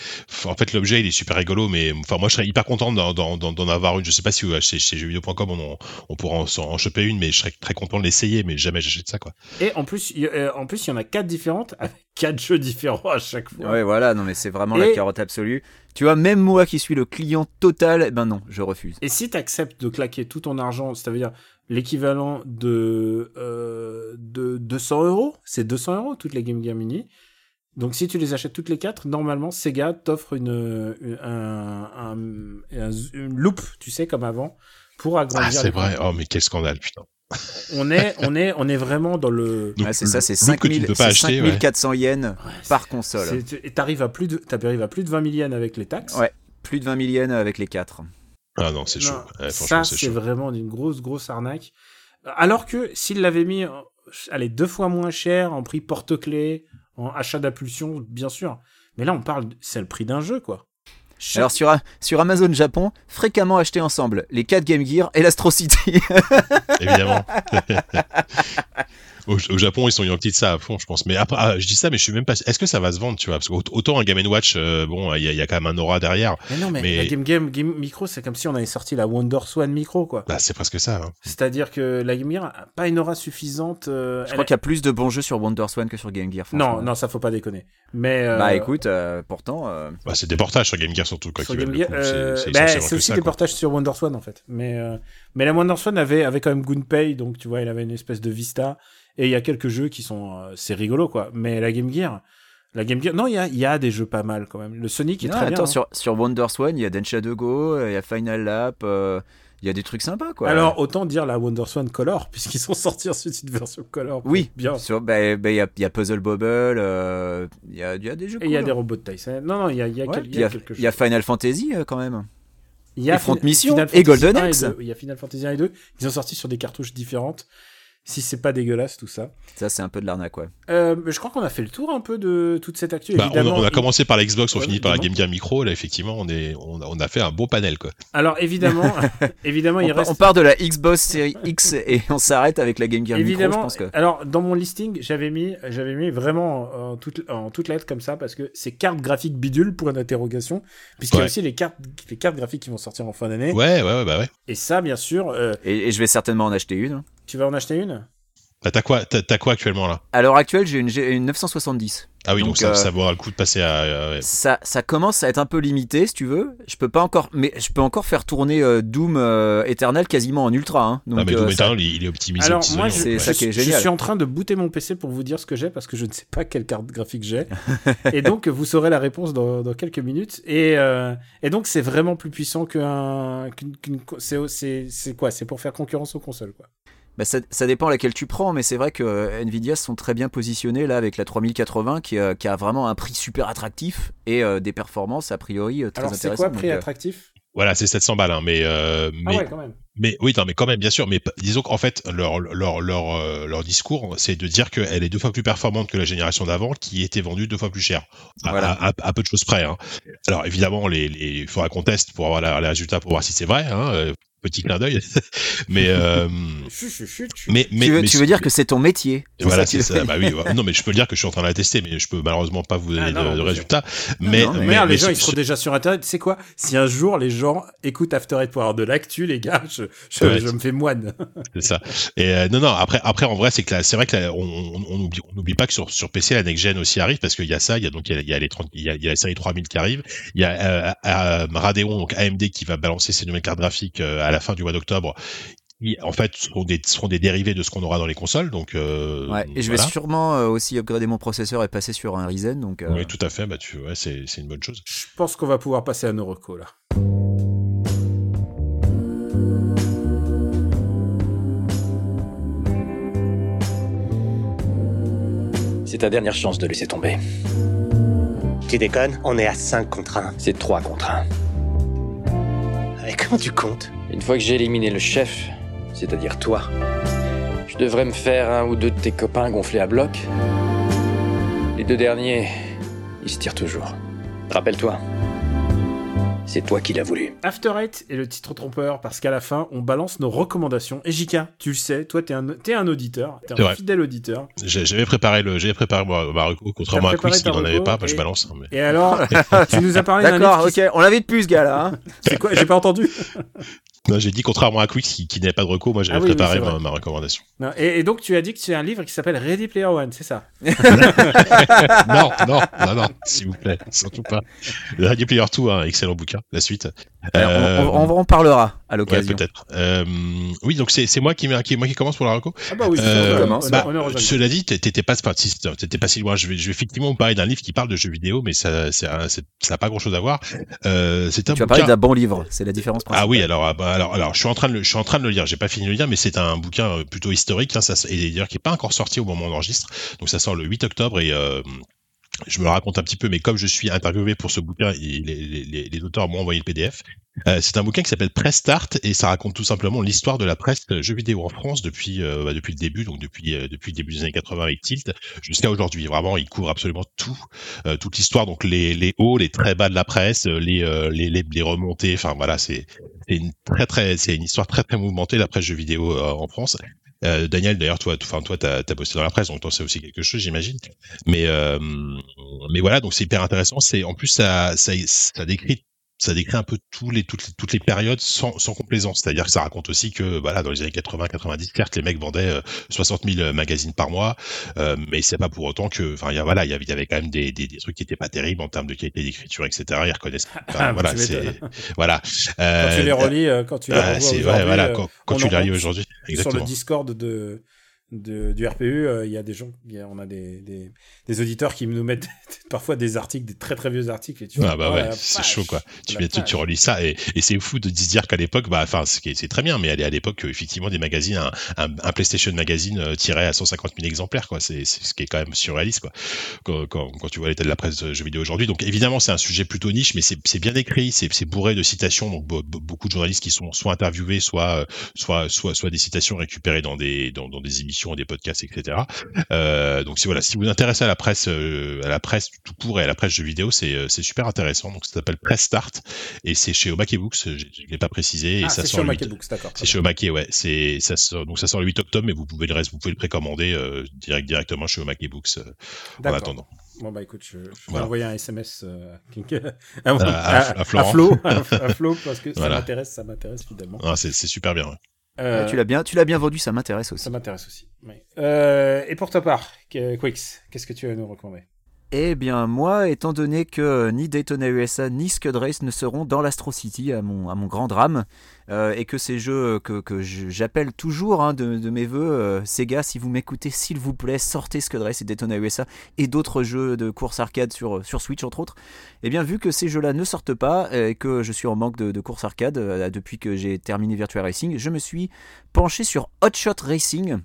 en fait, l'objet, il est super rigolo, mais enfin, moi, je serais hyper content d'en- d'en d'en- d'en avoir une. Je sais pas si chez, chez jeuxvideo.com on, on pourra en, en choper une, mais je serais très content de l'essayer, mais jamais j'achète ça, quoi. Et en plus, il y, euh, en plus, il y en a quatre différentes [laughs] avec quatre jeux différents à chaque fois. Ouais, voilà, non, mais c'est vraiment la carotte absolue. Tu vois, même moi qui suis le client total, eh ben non, je refuse. Et si tu acceptes de claquer tout ton argent, c'est-à-dire l'équivalent de, euh, de 200 euros, c'est 200 euros toute la Game Gear Mini, Donc si tu les achètes toutes les quatre, normalement Sega t'offre une, une, un, un- un- une loupe, tu sais, comme avant, pour agrandir. Ah, c'est les vrai. Oh, mais quel scandale, putain. On est, on est, on est vraiment dans le. Donc, Ouais, c'est ça, c'est loupe que tu 5000 ne peux pas c'est acheter. ouais. 5400 yens Ouais, par console. Et t'arrives à plus de, t'arrives à plus de 20 000 yens avec les taxes. Ouais. Plus de 20 000 yens avec les 4. Ah non, c'est chaud. Ouais, ça, franchement, c'est vraiment une grosse, grosse arnaque. Alors que s'ils l'avaient mis, euh, allez, deux fois moins cher, en prix porte-clés, en achat d'impulsion, bien sûr. Mais là, on parle, c'est le prix d'un jeu, quoi. Alors sur, sur Amazon Japon, fréquemment achetés ensemble, les 4 Game Gear et l'Astro City. Évidemment. [laughs] Au, au Japon, ils sont une petite ça à fond, je pense. Mais après, ah, je dis ça, mais je suis même pas. Est-ce que ça va se vendre, tu vois? Parce qu'autant un Game Watch, euh, bon, il y, a- il y a quand même un aura derrière. mais non, mais, mais- la Game Game Game Micro, c'est comme si on avait sorti la Wonder Swan Micro, quoi. Bah, c'est presque ça. hein. C'est-à-dire que la Game Gear a pas une aura suffisante. euh, Je elle- crois qu'il y a plus de bons jeux sur WonderSwan que sur Game Gear. Non, non, ça faut pas déconner. Mais euh, Bah écoute, euh, pourtant, euh, Bah, c'est des portages sur Game Gear surtout, quoi. sur qui Game Gear. C'est- euh, bah, aussi ça, des quoi. portages sur Wonder Swan en fait. Mais euh, mais la Wonder Swan avait avait quand même Gunpei, donc tu vois, il avait une espèce de vista. Et il y a quelques jeux qui sont, euh, c'est rigolo quoi. Mais la Game Gear, la Game Gear, non, il y a y a des jeux pas mal quand même. Le Sonic est non, très attends, bien. hein. sur, sur WonderSwan, il y a Densha de Go, il y a Final Lap, euh, il y a des trucs sympas quoi. Alors autant dire la Wonder Swan Color puisqu'ils sont sortis ensuite une version Color. oui, bien. Sur, bah, bah, il y, a, y a Puzzle Bobble, euh, il y, a, y a des jeux Et il y a des hein. robots de taille. Non non, il y a y a, Ouais, quel- y a quelque il y a chose. Final Fantasy euh, quand même. Il y a et Front Mission Final et Golden 1 Axe. Il y a Final Fantasy 1 et 2. Ils ont sorti sur des cartouches différentes. Si c'est pas dégueulasse tout ça. Ça, c'est un peu de l'arnaque, ouais. Euh, mais je crois qu'on a fait le tour un peu de toute cette actu. Bah, on, a- on commencé par la Xbox, on Ouais, finit par la. Game Gear Micro. Là, effectivement, on, est, on, a, on a fait un beau panel, quoi. Alors évidemment, [laughs] évidemment, il reste. on part de la Xbox série X et [laughs] on s'arrête avec la Game Gear Micro, je Évidemment, pense que. alors dans mon listing, j'avais mis, j'avais mis vraiment en, en toute, en toute lettre comme ça parce que c'est cartes graphiques bidule point d'interrogation, puisqu'il y a aussi les cartes, les cartes graphiques qui vont sortir en fin d'année. Ouais, ouais, ouais, bah ouais. Et ça, bien sûr, euh, Et, et je vais certainement en acheter une. Tu vas en acheter une? Bah, t'as quoi, quoi actuellement, là? À l'heure actuelle, j'ai une, G- une 970. Ah oui, donc, Donc, ça, euh, ça vaudra le coup de passer à. euh, Ça, ça commence à être un peu limité, si tu veux. Je peux pas encore, mais je peux encore faire tourner euh, Doom euh, Eternal quasiment en ultra. Hein. Donc, ah, mais euh, Doom ça- Eternal, il, il est optimisé. Alors moi, je, c'est ouais. ça je- qui est je génial. suis en train de booter mon PC pour vous dire ce que j'ai parce que je ne sais pas quelle carte graphique j'ai. [laughs] et donc vous saurez la réponse dans, dans quelques minutes. Et, euh, et donc c'est vraiment plus puissant qu'un, c'est quoi? C'est pour faire concurrence aux consoles quoi. Bah, ça, ça dépend laquelle tu prends, mais c'est vrai que euh, Nvidia sont très bien positionnés là avec la 3080 qui, euh, qui a vraiment un prix super attractif et euh, des performances a priori très Alors c'est intéressantes. quoi prix Donc, attractif? Voilà, c'est 700 balles, hein, mais, euh, Ah mais, ouais quand même. mais oui, non, mais quand même, bien sûr. Mais disons qu'en fait, leur, leur, leur, leur discours, c'est de dire qu'elle est deux fois plus performante que la génération d'avant, qui était vendue deux fois plus cher. À, Voilà. à, à- à peu de choses près. Hein. Alors évidemment, les, les, il faudra qu'on teste pour avoir les résultats pour voir si c'est vrai. Hein, petit clin d'œil. [laughs] mais, euh, chut, chut. mais, mais, tu veux, mais tu veux dire que c'est ton métier voilà, c'est ça. [laughs] Bah oui, ouais. non, mais je peux le dire que je suis en train de la tester, mais je peux malheureusement pas vous donner Ah, non, de, de bien résultats. Mais, non, mais mais- Merde, mais les gens ils seront déjà sur internet. C'est quoi? Si un jour les gens écoutent After Eight pour avoir de l'actu, les gars, je, je, Ouais. je me fais moine. C'est ça. Et euh, non, non. Après, après, en vrai, c'est que là, c'est vrai que là, on, on, on oublie, on oublie pas que sur, sur PC, la next gen aussi arrive parce qu'il y a ça. Il y a donc il y a, il y a les 30, il y a, il y a la série 3000 qui arrive. Il y a euh, euh, Radeon, donc AMD, qui va balancer ses nouvelles cartes graphiques euh, à la fin du mois d'octobre. En fait, seront des, seront des dérivés de ce qu'on aura dans les consoles. Donc, euh, Ouais, et je vais sûrement euh, aussi upgrader mon processeur et passer sur un Ryzen. Donc, euh, Oui, tout à fait. Bah, tu, ouais, c'est, c'est une bonne chose. Je pense qu'on va pouvoir passer à nos recos là. C'est ta dernière chance de laisser tomber. Tu déconnes On est à 5 contre 1. C'est 3 contre 1. Mais comment tu comptes? Une fois que j'ai éliminé le chef, c'est-à-dire toi, je devrais me faire un ou deux de tes copains gonflés à bloc. Les deux derniers, ils se tirent toujours. Rappelle-toi, c'est toi qui l'as voulu. After Eight est le titre trompeur parce qu'à la fin, on balance nos recommandations. Et Jika, tu le sais, toi, t'es un, t'es un auditeur, t'es un vrai. fidèle auditeur. J'ai- J'avais préparé le, j'avais préparé ma, ma reco, contrairement à Quiz qui n'en avait pas. Bah, je balance. hein, mais- Et alors, [laughs] tu nous as parlé d'un D'accord, livre qui- ok, on l'avait de plus ce gars-là. hein. C'est quoi J'ai pas entendu. [laughs] Non, j'ai dit contrairement à Quiz qui, qui n'avait pas de reco, moi j'avais Ah oui, préparé ma, ma recommandation. Non, et, et donc, tu as dit que tu as un livre qui s'appelle Ready Player One, c'est ça [laughs] non, non, non, non, s'il vous plaît, surtout pas. Radio Player 2, un excellent bouquin, la suite. Euh, Euh, on, on- on en parlera. à l'occasion. Ouais, peut-être. Euh, oui, donc c'est c'est moi qui, qui moi qui commence pour la reco. Ah bah oui, Euh, commence. bah, cela dit, t'étais pas, pas si loin. Je vais, je vais effectivement parler d'un livre qui parle de jeux vidéo, mais ça, c'est un- c'est- ça n'a pas grand chose à voir. Euh, c'est un Tu vas parler bouquin- d'un bon livre, c'est la différence principale. Ah oui, alors, ah bah, alors, alors, je suis en train de le, je suis en train de le lire. J'ai pas fini de le lire, mais c'est un bouquin plutôt historique, hein, ça, et d'ailleurs qui est pas encore sorti au moment où on enregistre. Donc ça sort le 8 octobre et euh, je me le raconte un petit peu, mais comme je suis interviewé pour ce bouquin, les, auteurs m'ont envoyé le PDF. Euh, c'est un bouquin qui s'appelle Press Start et ça raconte tout simplement l'histoire de la presse euh, jeux vidéo en France depuis euh, bah, depuis le début, donc depuis le début des années 80 avec Tilt jusqu'à aujourd'hui. Vraiment, il couvre absolument tout, toute l'histoire, donc les, hauts, les très bas de la presse, les les, remontées. Enfin voilà, c'est une très très c'est une histoire très très mouvementée la presse jeux vidéo en France. Euh, Daniel, d'ailleurs, toi, enfin toi, t'as as bossé dans la presse, donc toi, c'est aussi quelque chose, j'imagine. Mais euh, mais voilà, donc c'est hyper intéressant. C'est en plus ça ça ça décrit ça décrit un peu tous les, toutes, les, toutes les périodes sans, sans complaisance. C'est-à-dire que ça raconte aussi que, voilà, dans les années 80-90, certes, les mecs vendaient euh, 60 000 magazines par mois, euh, mais c'est pas pour autant que, enfin, voilà, il y avait, quand même des, des, des trucs qui étaient pas terribles en termes de qualité d'écriture, etc. Ils reconnaissent. [laughs] Enfin, voilà, c'est, voilà. Quand Euh, tu les relis, euh, quand tu les euh, c'est, aujourd'hui, ouais, voilà, euh, quand, tu les relis aujourd'hui. sur le. Discord de, de du RPU, euh, il y a des gens, y a- on a des, des, des auditeurs qui nous mettent [laughs] parfois des articles, des très très vieux articles. Et tu Ah bah oh ouais, c'est chaud quoi. Tu, tu, tu relis ça et, et c'est fou de se dire qu'à l'époque, bah, enfin, c'est très bien, mais à l'époque, euh, effectivement, des magazines, un, un, un PlayStation Magazine euh, tirait à 150 000 exemplaires, quoi. C'est ce qui est quand même surréaliste, quoi. Quand, quand, quand tu vois l'état de la presse de jeux vidéo aujourd'hui. Donc évidemment, c'est un sujet plutôt niche, mais c'est bien écrit, c'est bourré de citations. Donc be- be- beaucoup de journalistes qui sont soit interviewés, soit soit soit soit des citations récupérées dans des dans, dans des émissions, des podcasts, etc. Euh, donc si voilà, si vous vous intéressez à la presse, euh, à la presse tout court et à la presse jeux vidéo, c'est euh, c'est super intéressant. Donc ça s'appelle Press Start et c'est chez Omake Books. Je, je l'ai pas précisé et Ah, ça c'est sort le 8 MacBooks, d'accord. c'est chez Omake, ouais. C'est ça sort, donc ça sort le 8 octobre, mais vous pouvez le reste, vous pouvez le précommander euh, direct directement chez Omake Books en attendant. Bon bah écoute, je, je vais envoyer un SMS euh, [laughs] à, À- à- à Florent. Flo, à, à Flo, parce que ça m'intéresse, ça m'intéresse fidèlement. Ah, c'est c'est super bien. ouais. Euh, tu l'as bien, tu l'as bien vendu, ça m'intéresse aussi. ça m'intéresse aussi. oui. Euh, et pour ta part, Quix, qu'est-ce que tu vas nous recommander? Eh bien, moi, étant donné que ni Daytona USA ni Scud Race ne seront dans l'Astro City, à mon, à mon grand drame, euh, et que ces jeux que, que je- j'appelle toujours hein, de, mes voeux, euh, Sega, si vous m'écoutez, s'il vous plaît, sortez Scud Race et Daytona USA et d'autres jeux de course arcade sur, sur Switch, entre autres. Eh bien, vu que ces jeux-là ne sortent pas euh, et que je suis en manque de, de course arcade euh, depuis que j'ai terminé Virtua Racing, je me suis penché sur Hot Shot Racing,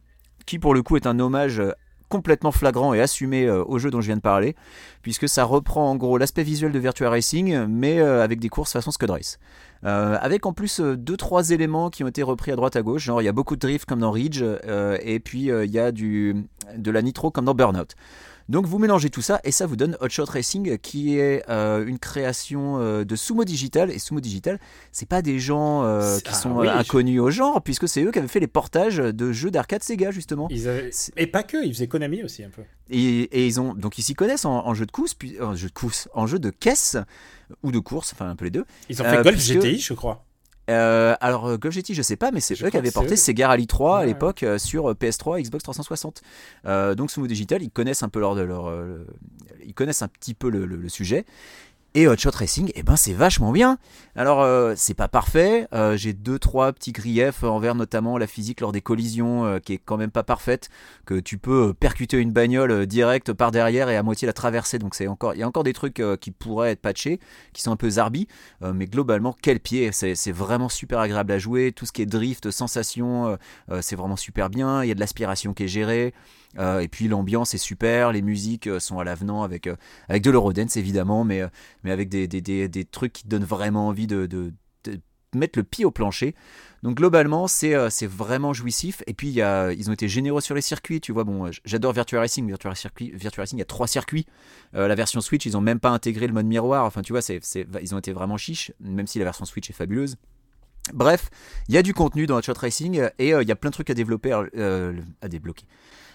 qui pour le coup est un hommage euh, complètement flagrant et assumé euh, au jeu dont je viens de parler, puisque ça reprend en gros l'aspect visuel de Virtua Racing, mais euh, avec des courses façon Scud Race. Euh, avec en plus euh, deux trois éléments qui ont été repris à droite à gauche, genre il y a beaucoup de drift comme dans Ridge, euh, et puis il y a du, de la nitro comme dans Burnout. Donc vous mélangez tout ça et ça vous donne Hot Shot Racing qui est euh, une création euh, de Sumo Digital et Sumo Digital c'est pas des gens euh, qui ah sont oui, je- inconnus au genre puisque c'est eux qui avaient fait les portages de jeux d'arcade Sega justement ils avaient... C'est- Et pas que, ils faisaient Konami aussi un peu. Et, et ils ont donc ils s'y connaissent en, en jeu de course puis en jeu de course en jeu de caisse ou de course enfin un peu les deux Ils ont Euh, fait Golf puisque- GTI, je crois. euh, alors euh, Golf GT je sais pas mais c'est eux qui avaient porté. Sega Rally 3 à Ouais, l'époque euh, sur euh, PS3 Xbox 360 Euh, donc Sumo Digital ils connaissent un peu leur, leur euh, ils connaissent un petit peu le, le- le sujet et Hot Shot Racing, eh ben c'est vachement bien. Alors euh, c'est pas parfait, euh, j'ai deux trois petits griefs envers notamment la physique lors des collisions euh, qui est quand même pas parfaite, que tu peux euh, percuter une bagnole euh, direct par derrière et à moitié la traverser. Donc c'est encore, il y a encore des trucs euh, qui pourraient être patchés, qui sont un peu zarbi, mais globalement quel pied, c'est vraiment super agréable à jouer. Tout ce qui est drift, sensation, c'est vraiment super bien. Il y a de l'aspiration qui est gérée. Euh, et puis l'ambiance est super, les musiques euh, sont à l'avenant avec, euh, avec de l'Eurodance évidemment, mais, mais avec des, des, des, trucs qui donnent vraiment envie de, de, mettre le pied au plancher. Donc globalement, c'est vraiment jouissif. Et puis ils ont été généreux sur les circuits. Tu vois, bon, j'adore Virtua Racing. Virtua, Circuit, Racing, il y a trois circuits. La version Switch, ils ont même pas intégré le mode miroir. Enfin, tu vois, ils ont été vraiment chiches, même si la version Switch est fabuleuse. Bref, il y a du contenu dans Hot Shot Racing et il y a plein de trucs à développer, à débloquer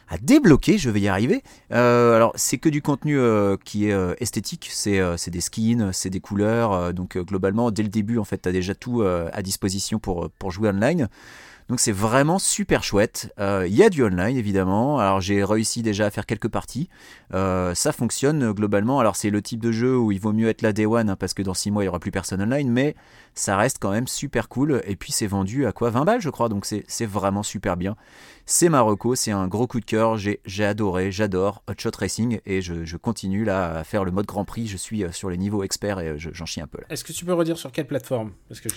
à débloquer, je vais y arriver. Euh, alors, c'est que du contenu euh, qui est euh, esthétique, c'est des skins, c'est des couleurs. donc, globalement, dès le début, en fait, tu as déjà tout à disposition pour, pour jouer online. Donc c'est vraiment super chouette. Euh, Il y a du online évidemment. Alors j'ai réussi déjà à faire quelques parties. Euh, ça fonctionne globalement. Alors c'est le type de jeu où il vaut mieux être la day one hein, parce que dans 6 mois il y aura plus personne online, mais ça reste quand même super cool. Et puis c'est vendu à quoi? 20 balles je crois. Donc c'est c'est vraiment super bien. C'est Marocco, c'est un gros coup de cœur. J'ai adoré, j'adore Hot Shot Racing et je, je continue là à faire le mode Grand Prix. Je suis euh, sur les niveaux experts et euh, je- j'en chie un peu là. Est-ce que tu peux redire sur quelle plateforme? Parce que je-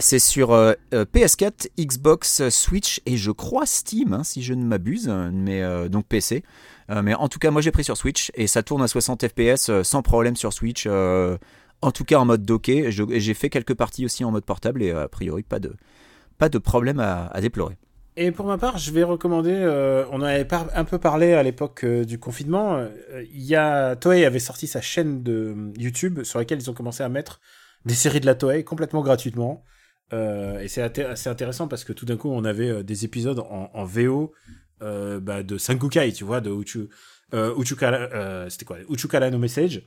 C'est sur euh, euh, PS4, Xbox, euh, Switch et je crois Steam, hein, si je ne m'abuse, euh, mais euh, donc PC. Euh, mais en tout cas, moi j'ai pris sur Switch et ça tourne à 60 FPS euh, sans problème sur Switch. euh, en tout cas en mode docké. J'ai fait quelques parties aussi en mode portable et euh, a priori pas de, pas de problème à, déplorer. Et pour ma part, je vais recommander. euh, on en avait un peu parlé à l'époque euh, du confinement. euh, Il y a Toei avait sorti sa chaîne de euh, YouTube sur laquelle ils ont commencé à mettre des séries de la Toei complètement gratuitement. Euh, et c'est assez intéressant parce que tout d'un coup, on avait euh, des épisodes en, VO euh, bah, de tu vois, de Uchu, euh, c'était quoi, Uchukara no Message.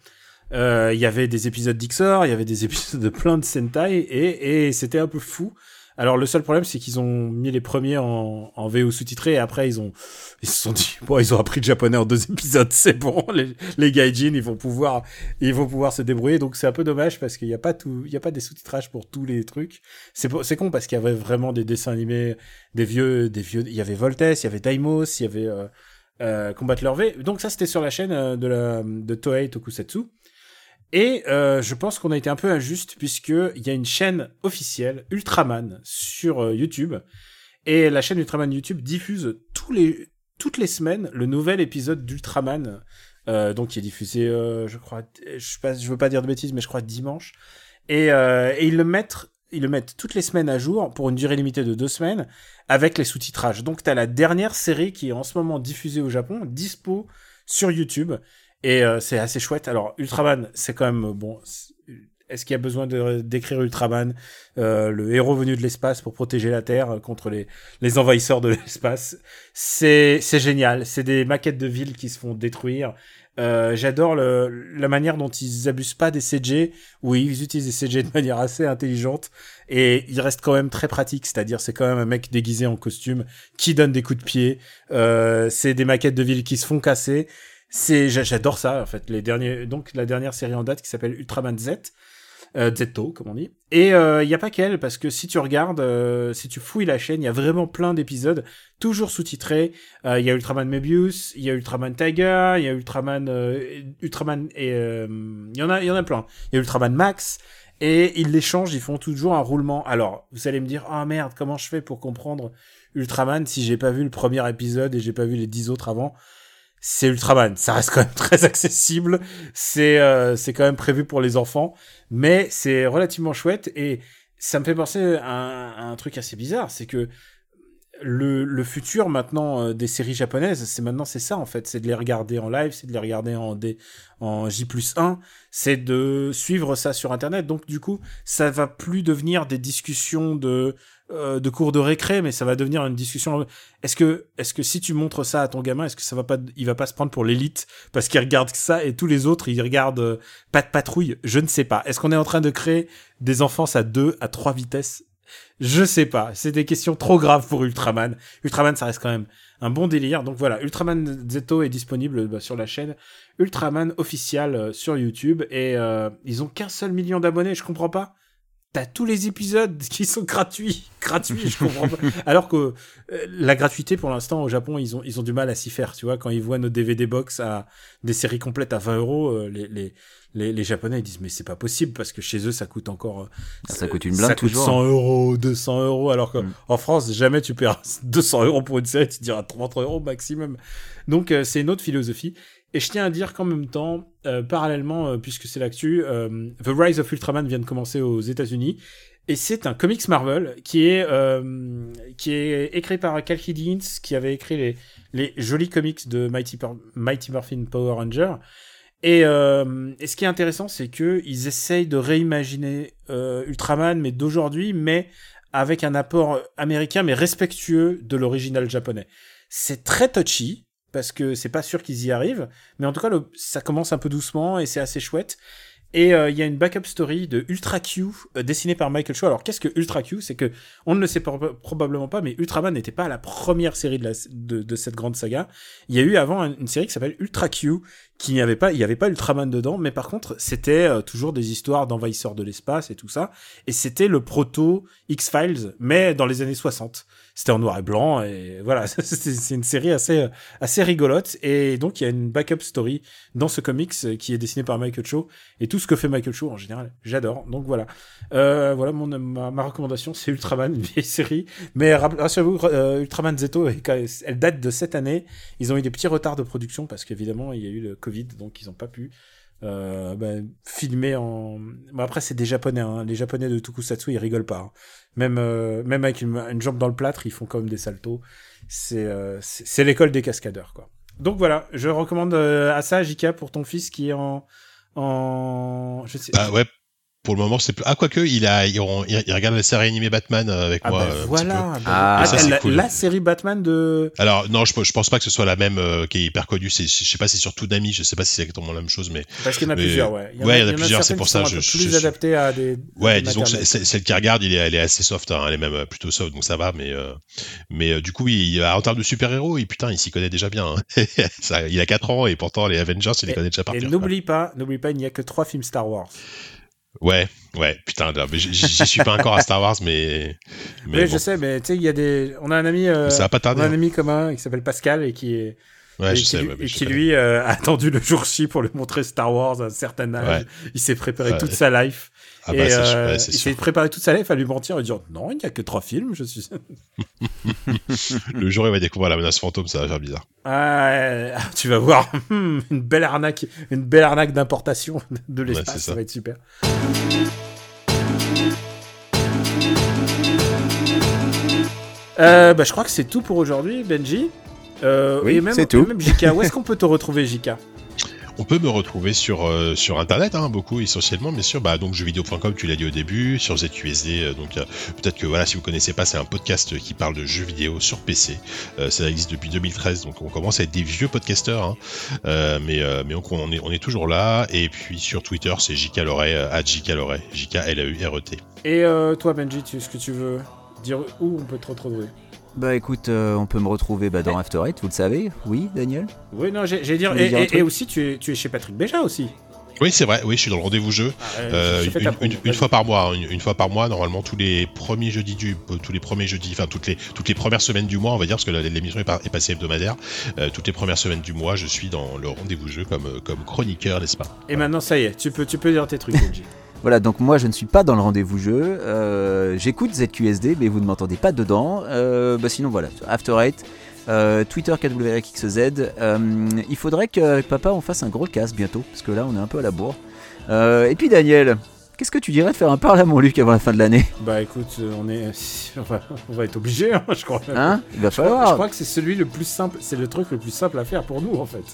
Il y avait des épisodes d'Ixor, il y avait des [laughs] épisodes de plein de Sentai et c'était un peu fou. Alors le seul problème c'est qu'ils ont mis les premiers en, en VO sous-titré et après ils ont ils se sont dit [laughs] bon ils ont appris le japonais en deux épisodes [laughs] c'est bon les, les gaijin ils vont pouvoir ils vont pouvoir se débrouiller. Donc c'est un peu dommage parce qu'il n'y a pas tout il y a pas des sous-titrages pour tous les trucs. C'est c'est con parce qu'il y avait vraiment des dessins animés des vieux des vieux il y avait Voltes il y avait Daimos il y avait euh, euh, Combat Leur V. Donc ça c'était sur la chaîne euh, de de Toei Tokusatsu et euh, je pense qu'on a été un peu injuste puisque il y a une chaîne officielle Ultraman sur euh, YouTube. Et la chaîne Ultraman YouTube diffuse toutes les semaines le nouvel épisode d'Ultraman. Euh, donc qui est diffusé je crois je veux pas dire de bêtises mais je crois dimanche. Et, ils le mettent ils le mettent toutes les semaines à jour pour une durée limitée de deux semaines avec les sous-titrages. Donc t'as la dernière série qui est en ce moment diffusée au Japon dispo sur YouTube et euh, c'est assez chouette. Alors, Ultraman, c'est quand même, bon, est-ce qu'il y a besoin d'écrire Ultraman, euh, le héros venu de l'espace pour protéger la Terre contre les, les envahisseurs de [laughs] l'espace? C'est c'est génial. C'est des maquettes de villes qui se font détruire. Euh, J'adore la manière dont ils abusent pas des CG, où ils utilisent des CG de manière assez intelligente, et il reste quand même très pratique, c'est-à-dire c'est quand même un mec déguisé en costume qui donne des coups de pied. Euh, c'est des maquettes de villes qui se font casser. C'est j'a- j'adore ça en fait. Les derniers donc la dernière série en date qui s'appelle Ultraman Z euh, Zeto comme on dit. Et il y a pas qu'elle parce que si tu regardes euh, si tu fouilles la chaîne il y a vraiment plein d'épisodes toujours sous-titrés. Il y a Ultraman Mebius il y a Ultraman Tiger il y a Ultraman euh, Ultraman et il y en a y en a plein. Il y a Ultraman Max et ils les changent ils font toujours un roulement. Alors vous allez me dire ah merde comment je fais pour comprendre Ultraman si j'ai pas vu le premier épisode et j'ai pas vu les dix autres avant? C'est Ultraman. Ça reste quand même [laughs] très accessible. C'est euh, c'est quand même prévu pour les enfants, mais c'est relativement chouette et ça me fait penser à un, truc assez bizarre, c'est que le, le futur maintenant euh, des séries japonaises, c'est maintenant c'est ça en fait, c'est de les regarder en live, c'est de les regarder en D, en J plus 1, c'est de suivre ça sur internet. Donc du coup, ça va plus devenir des discussions de euh, de cours de récré, mais ça va devenir une discussion. Est-ce que est-ce que si tu montres ça à ton gamin, est-ce que ça va pas il va pas se prendre pour l'élite parce qu'il regarde ça et tous les autres ils regardent euh, pas de patrouille, je ne sais pas. Est-ce qu'on est en train de créer des enfances à deux, à trois vitesses? Je sais pas, c'est des questions trop graves pour Ultraman. Ultraman, ça reste quand même un bon délire. Donc voilà, Ultraman Zeto est disponible bah, sur la chaîne Ultraman official euh, sur YouTube et euh, ils ont qu'un seul million d'abonnés. Je comprends pas. T'as tous les épisodes qui sont gratuits, gratuits. Je comprends pas. [laughs] Alors que euh, la gratuité pour l'instant au Japon, ils ont ils ont du mal à s'y faire. Tu vois, quand ils voient nos DVD box à des séries complètes à 20 euros, euh, les les les, les Japonais ils disent mais c'est pas possible parce que chez eux ça coûte encore euh, ça coûte une blinde ça coûte toujours. 100 euros 200 euros alors qu'en Mm. France jamais tu paieras 200 [laughs] euros pour une série tu diras 30 euros maximum donc euh, c'est une autre philosophie et je tiens à dire qu'en même temps euh, parallèlement euh, puisque c'est l'actu euh, The Rise of Ultraman vient de commencer aux États-Unis. Et c'est un comics Marvel qui est euh, qui est écrit par Cal Higgins qui avait écrit les les jolis comics de Mighty, Mighty Morphin Power Ranger. Et, et ce qui est intéressant, c'est que ils essayent de réimaginer Ultraman, mais d'aujourd'hui, mais avec un apport américain, mais respectueux de l'original japonais. C'est très touchy parce que c'est pas sûr qu'ils y arrivent, mais en tout cas, ça commence un peu doucement et c'est assez chouette. Et euh, il y a une backup story de Ultra Q euh, dessinée par Michael Shaw. Alors qu'est-ce que Ultra Q? C'est que on ne le sait probablement pas, mais Ultraman n'était pas la première série de, cette grande saga. Il y a eu avant un- une série qui s'appelle Ultra Q, qui n'y avait pas, il y avait pas Ultraman dedans, mais par contre c'était euh, toujours des histoires d'envahisseurs de l'espace et tout ça. Et c'était le proto X Files, mais dans les années 60. C'était en noir et blanc et voilà, [laughs] c'est une série assez euh, assez rigolote. Et donc il y a une backup story dans ce comics euh, qui est dessiné par Michael Shaw et tout ce que fait Michael Shaw en général, j'adore. Donc voilà, euh, voilà mon ma, ma recommandation, c'est Ultraman, une vieille série. Mais rassurez-vous, euh, Ultraman Zeto, elle date de cette année. Ils ont eu des petits retards de production parce qu'évidemment il y a eu le Covid, donc ils n'ont pas pu. Euh, ben, filmer en bon, après c'est des japonais hein. les japonais de Tokusatsu ils rigolent pas hein. même euh, même avec une, jambe dans le plâtre ils font quand même des saltos c'est euh, c'est l'école des cascadeurs quoi donc voilà je recommande euh, à ça Jika pour ton fils qui est en en je sais Ah ouais. Pour le moment, c'est plus. Ah, quoique, il, a, il, il- il regarde la série animée Batman avec ah moi. bah, petit voilà peu. Ah, ah, ça, c'est la, cool. la série Batman de Alors, non, je, je pense pas que ce soit la même euh, qui est hyper connue. C'est, je sais pas si c'est sur Toonami, je sais pas si c'est exactement la même chose, mais parce qu'il y en a Mais- plusieurs ouais ouais, il y en a plusieurs, c'est pour ça, je- je- plus je- adaptées à des Ouais, des disons que celle qui regarde, il est, elle est assez soft, hein, elle est même euh, plutôt soft, donc ça va. Mais, euh, mais euh, du coup, il- en termes de super-héros, il, putain, il s'y connaît déjà bien. hein. [laughs] Ça, il a 4 ans et pourtant les Avengers, il les connaît déjà par et n'oublie pas n'oublie pas il n'y a que trois films Star Wars Ouais, ouais, putain, j'y suis pas encore à Star Wars, mais. mais oui, bon, je sais, mais tu sais, il y a des. On a un ami. euh, ça va pas on tarder. a un hein. ami commun qui s'appelle Pascal et qui est. Ouais, et je qui, sais, ouais, et qui lui euh, a attendu le jour J pour lui montrer Star Wars à un certain âge. Ouais. Il s'est préparé toute sa life. Ah et bah, c'est euh, ouais, il s'est préparé toute sa life à lui mentir et dire non, il n'y a que trois films. Je suis. [laughs] Le jour où il va découvrir la menace fantôme, ça va faire bizarre. Ah, euh, tu vas voir [laughs] hmm, une belle arnaque, une belle arnaque d'importation de l'espace. ça. ça. va être super. Euh, bah, je crois que c'est tout pour aujourd'hui, Benji. Euh, Oui, c'est tout. et même Jika, où est-ce qu'on peut te retrouver, Jika On peut me retrouver sur, euh, sur internet, hein, beaucoup essentiellement, bien sûr. Bah, donc jeuxvideo.com, tu l'as dit au début, sur ZQSD. euh, donc peut-être que voilà, si vous connaissez pas, c'est un podcast qui parle de jeux vidéo sur PC. Euh, ça existe depuis 2013, donc on commence à être des vieux podcasteurs, hein. Euh, mais mais on est toujours là. Et puis sur Twitter, c'est JK Loret, euh, at JK Loret, J K L A U R E T. Et toi, Benji, tu, est-ce que tu veux dire où on peut te retrouver? Bah écoute, euh, on peut me retrouver bah, dans After Eight, vous le savez Oui, Daniel Oui, non, j'ai dire. Et, dire un et- truc et aussi, tu es, tu es chez Patrick Béja aussi. Oui, c'est vrai. Oui, je suis dans le rendez-vous jeu. Ah, euh, Euh, une, fois par mois, hein, une, une fois par mois, normalement tous les premiers jeudis du, euh, tous les premiers jeudis, enfin toutes les toutes les premières semaines du mois, on va dire parce que l'émission est, pas- est passée hebdomadaire. Euh, toutes les premières semaines du mois, je suis dans le rendez-vous jeu comme comme chroniqueur, n'est-ce pas? Et maintenant, ça y est, tu peux, tu peux dire tes trucs, Benji. [laughs] Voilà, donc moi je ne suis pas dans le rendez-vous jeu. Euh, J'écoute ZQSD, mais vous ne m'entendez pas dedans. Euh, bah sinon voilà, After Eight, euh, Twitter KWXZ. Il faudrait que papa on fasse un gros casse bientôt, parce que là on est un peu à la bourre. Et puis Daniel, qu'est-ce que tu dirais de faire un parle à mon Luc avant la fin de l'année? Bah écoute, on est, [laughs] on va, on va être obligé, hein, je crois. Hein? Il va je, crois, je falloir. crois que c'est celui le plus simple, c'est le truc le plus simple à faire pour nous en fait.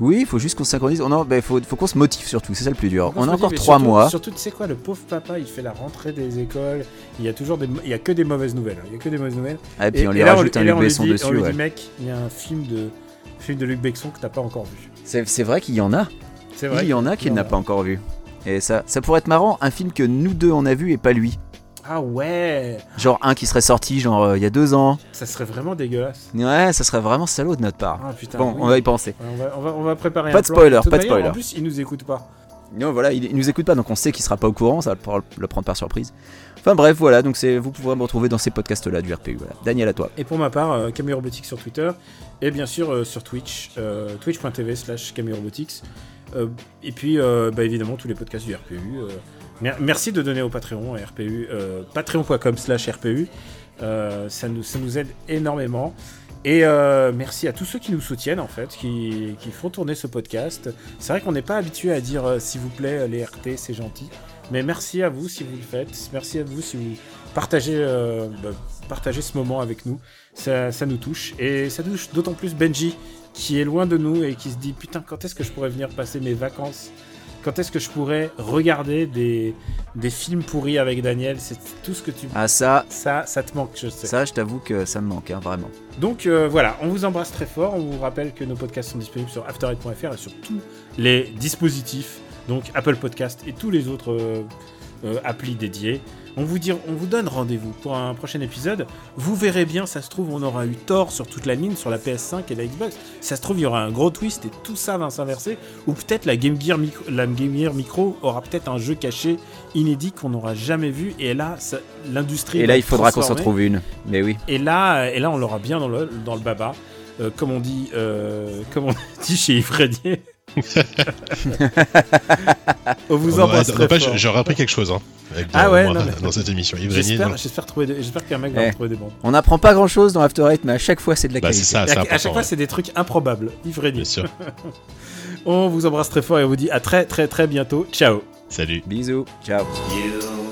Oui, il faut juste qu'on se synchronise. Non, bah, faut, faut qu'on se motive surtout, c'est ça le plus dur. On a encore trois mois. Surtout, tu sais quoi, le pauvre papa, il fait la rentrée des écoles. Il y a toujours des, il y a que des mauvaises nouvelles. hein, Il y a que des mauvaises nouvelles. Ah, et puis on lui rajoute un Luc Besson dessus. On lui dit, mec, il y a un film de, film de Luc Besson que t'as pas encore vu. C'est vrai qu'il y en a. C'est vrai. Il y en a qu'il qu'il n'a pas encore vu. Et ça, ça pourrait être marrant, un film que nous deux on a vu et pas lui. Ah ouais, Genre un qui serait sorti genre euh, il y a deux ans. ça serait vraiment dégueulasse. Ouais, ça serait vraiment salaud de notre part. Ah putain. bon, oui. on va y penser. Ouais, on, va, on, va, on va préparer Pas un de spoiler, pas de manière, spoiler. En plus, il nous écoute pas. Non, voilà, il, il nous écoute pas, donc on sait qu'il sera pas au courant, ça va le, prendre- par surprise. Enfin bref, voilà, donc c'est vous pourrez me retrouver dans ces podcasts-là du RPU. Voilà. Daniel, à toi. Et pour ma part, euh, Camille Robotics sur Twitter et bien sûr euh, sur Twitch, euh, twitch.tv slash Camille Robotics. Et puis bah, évidemment tous les podcasts du RPU. Mer- merci de donner au Patreon, RPU, euh, patreon.com slash RPU. Euh, ça, nous, ça nous aide énormément. Et euh, merci à tous ceux qui nous soutiennent en fait, qui, qui font tourner ce podcast. C'est vrai qu'on n'est pas habitué à dire euh, s'il vous plaît les RT, c'est gentil. Mais merci à vous si vous le faites. Merci à vous si vous partagez, bah, partagez ce moment avec nous. Ça, ça nous touche. Et ça touche d'autant plus Benji, qui est loin de nous et qui se dit Putain, quand est-ce que je pourrais venir passer mes vacances? Quand est-ce que je pourrais regarder des, des films pourris avec Daniel? C'est tout ce que tu. Ah ça, Ça, ça te manque, je sais. ça, je t'avoue que ça me manque, hein, vraiment. Donc euh, voilà, on vous embrasse très fort. On vous rappelle que nos podcasts sont disponibles sur afterite.fr et sur tous les dispositifs donc Apple Podcast et tous les autres euh, euh, applis dédiés. On vous, dit, on vous donne rendez-vous pour un prochain épisode. Vous verrez bien, ça se trouve, on aura eu tort sur toute la ligne, sur la PS5 et la Xbox. Ça se trouve, il y aura un gros twist et tout ça va s'inverser. Ou peut-être la Game Gear Micro, la Game Gear Micro aura peut-être un jeu caché, inédit qu'on n'aura jamais vu. Et là, l'industrie. Et là, il faudra qu'on s'en trouve une. Mais oui. Et là, et là, on l'aura bien dans le, dans le baba. Euh, comme on dit, euh, comme on [laughs] dit chez Yves Régnier. On vous embrasse très fort. J'aurais appris quelque chose hein, avec Ah ouais, moi, non, mais- dans cette émission. J'espère, trouver, des- j'espère qu'un mec va Eh. trouver des bons. On n'apprend pas grand chose dans After Eight, mais à chaque fois, c'est de la Bah, qualité. c'est ça, à, à chaque fois, ouais. c'est des trucs improbables. Yves. Bien sûr. [laughs] On vous embrasse très fort et on vous dit à très très très bientôt. Ciao. Salut. Bisous. Ciao. You,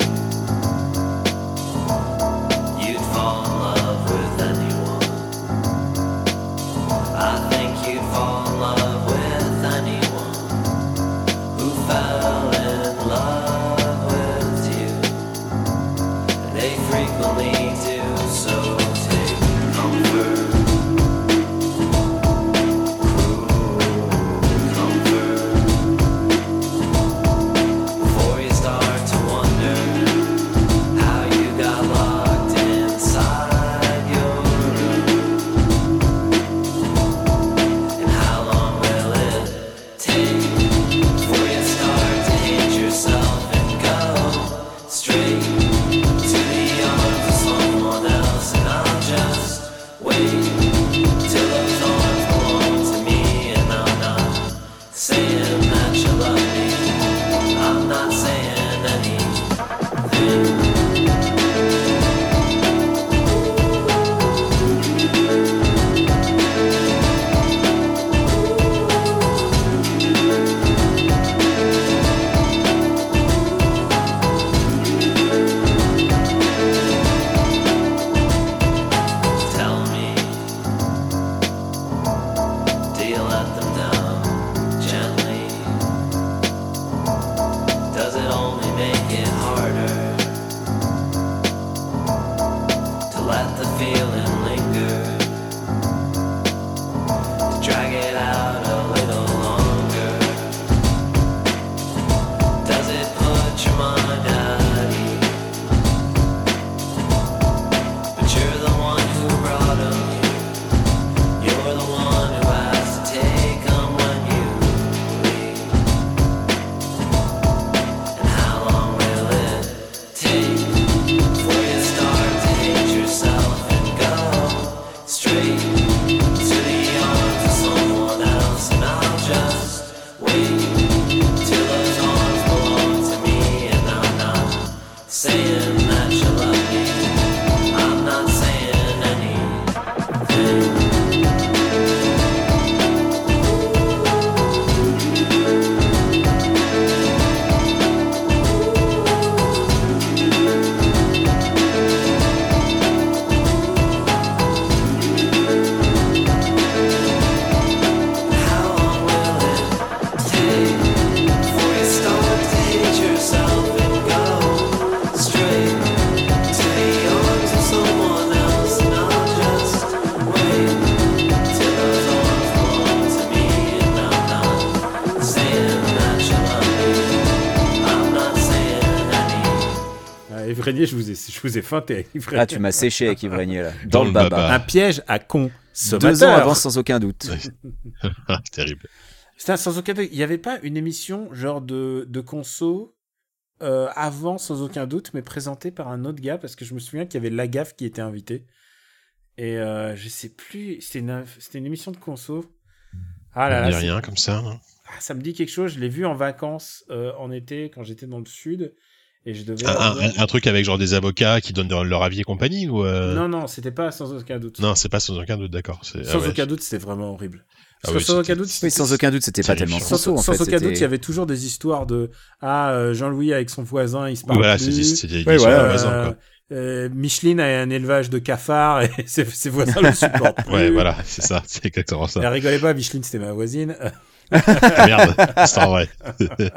vous ai, je vous ai feinté. Yves Ah, tu m'as séché avec Yves Régnier, là. Dans Dans, le baba. baba. Un piège à con. Deux ans avant, sans aucun doute. [laughs] Ah, c'est terrible. Putain, sans aucun doute, il n'y avait pas une émission genre de, de conso euh, avant, sans aucun doute, mais présentée par un autre gars, parce que je me souviens qu'il y avait Lagaffe qui était invité. Et euh, je sais plus, c'était une, c'était une émission de conso. Ah là On là, dit rien comme ça. non? Ah, ça me dit quelque chose, je l'ai vu en vacances euh, en été quand j'étais dans le sud. Et je devais. un, un- avoir- un truc avec genre des avocats qui donnent leur, leur avis et compagnie ou euh, Non, non, c'était pas sans aucun doute. Non, c'est pas sans aucun doute, d'accord. c'est- Sans ah ouais, aucun doute, c'était vraiment horrible. Ah oui, sans c'était- aucun doute, Oui, sans aucun doute, c'était pas C'était tellement. Sans, en sans fait. aucun doute, il y c'était- avait toujours des histoires de ah euh, Jean-Louis avec son voisin, il se parle Voilà, plus. des Ouais, voilà, de voisins, Euh, quoi. euh, Micheline a un élevage de cafards et [laughs] ses, ses voisins le supportent plus. Ouais, voilà, c'est ça, c'est exactement ça. Elle rigolait pas, Micheline, c'était ma voisine. Ah, merde, [laughs] c'est pas vrai. [laughs]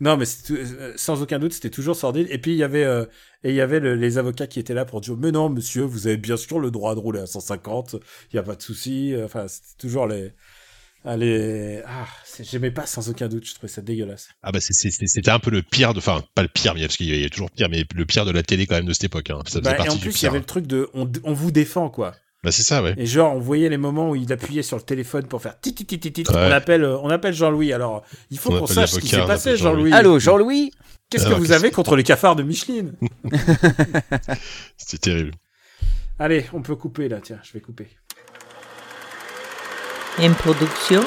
non, mais euh, sans aucun doute, c'était toujours sordide. Et puis, il y avait, euh, et il y avait le- les avocats qui étaient là pour dire, mais non, monsieur, vous avez bien sûr le droit de rouler à 150, il n'y a pas de souci. Enfin, c'était toujours les... Allez, ah, c'est- j'aimais pas sans aucun doute, je trouvais ça dégueulasse. Ah bah c'était un peu le pire de, enfin pas le pire, mais parce qu'il y a toujours pire, mais le pire de la télé quand même de cette époque. Hein. Ça Bah, et en plus, il y avait le truc de on, on vous défend, quoi. Bah c'est ça, ouais. Et genre, on voyait les moments où il appuyait sur le téléphone pour faire tit tit tit tit. On appelle, euh, on appelle Jean-Louis. Alors, il faut On qu'on sache ce qui s'est passé, Jean-Louis. Allô, Jean-Louis? Qu'est-ce que vous avez contre les cafards de Micheline? [laughs] C'était terrible. Allez, on peut couper là, tiens, je vais couper. Une production.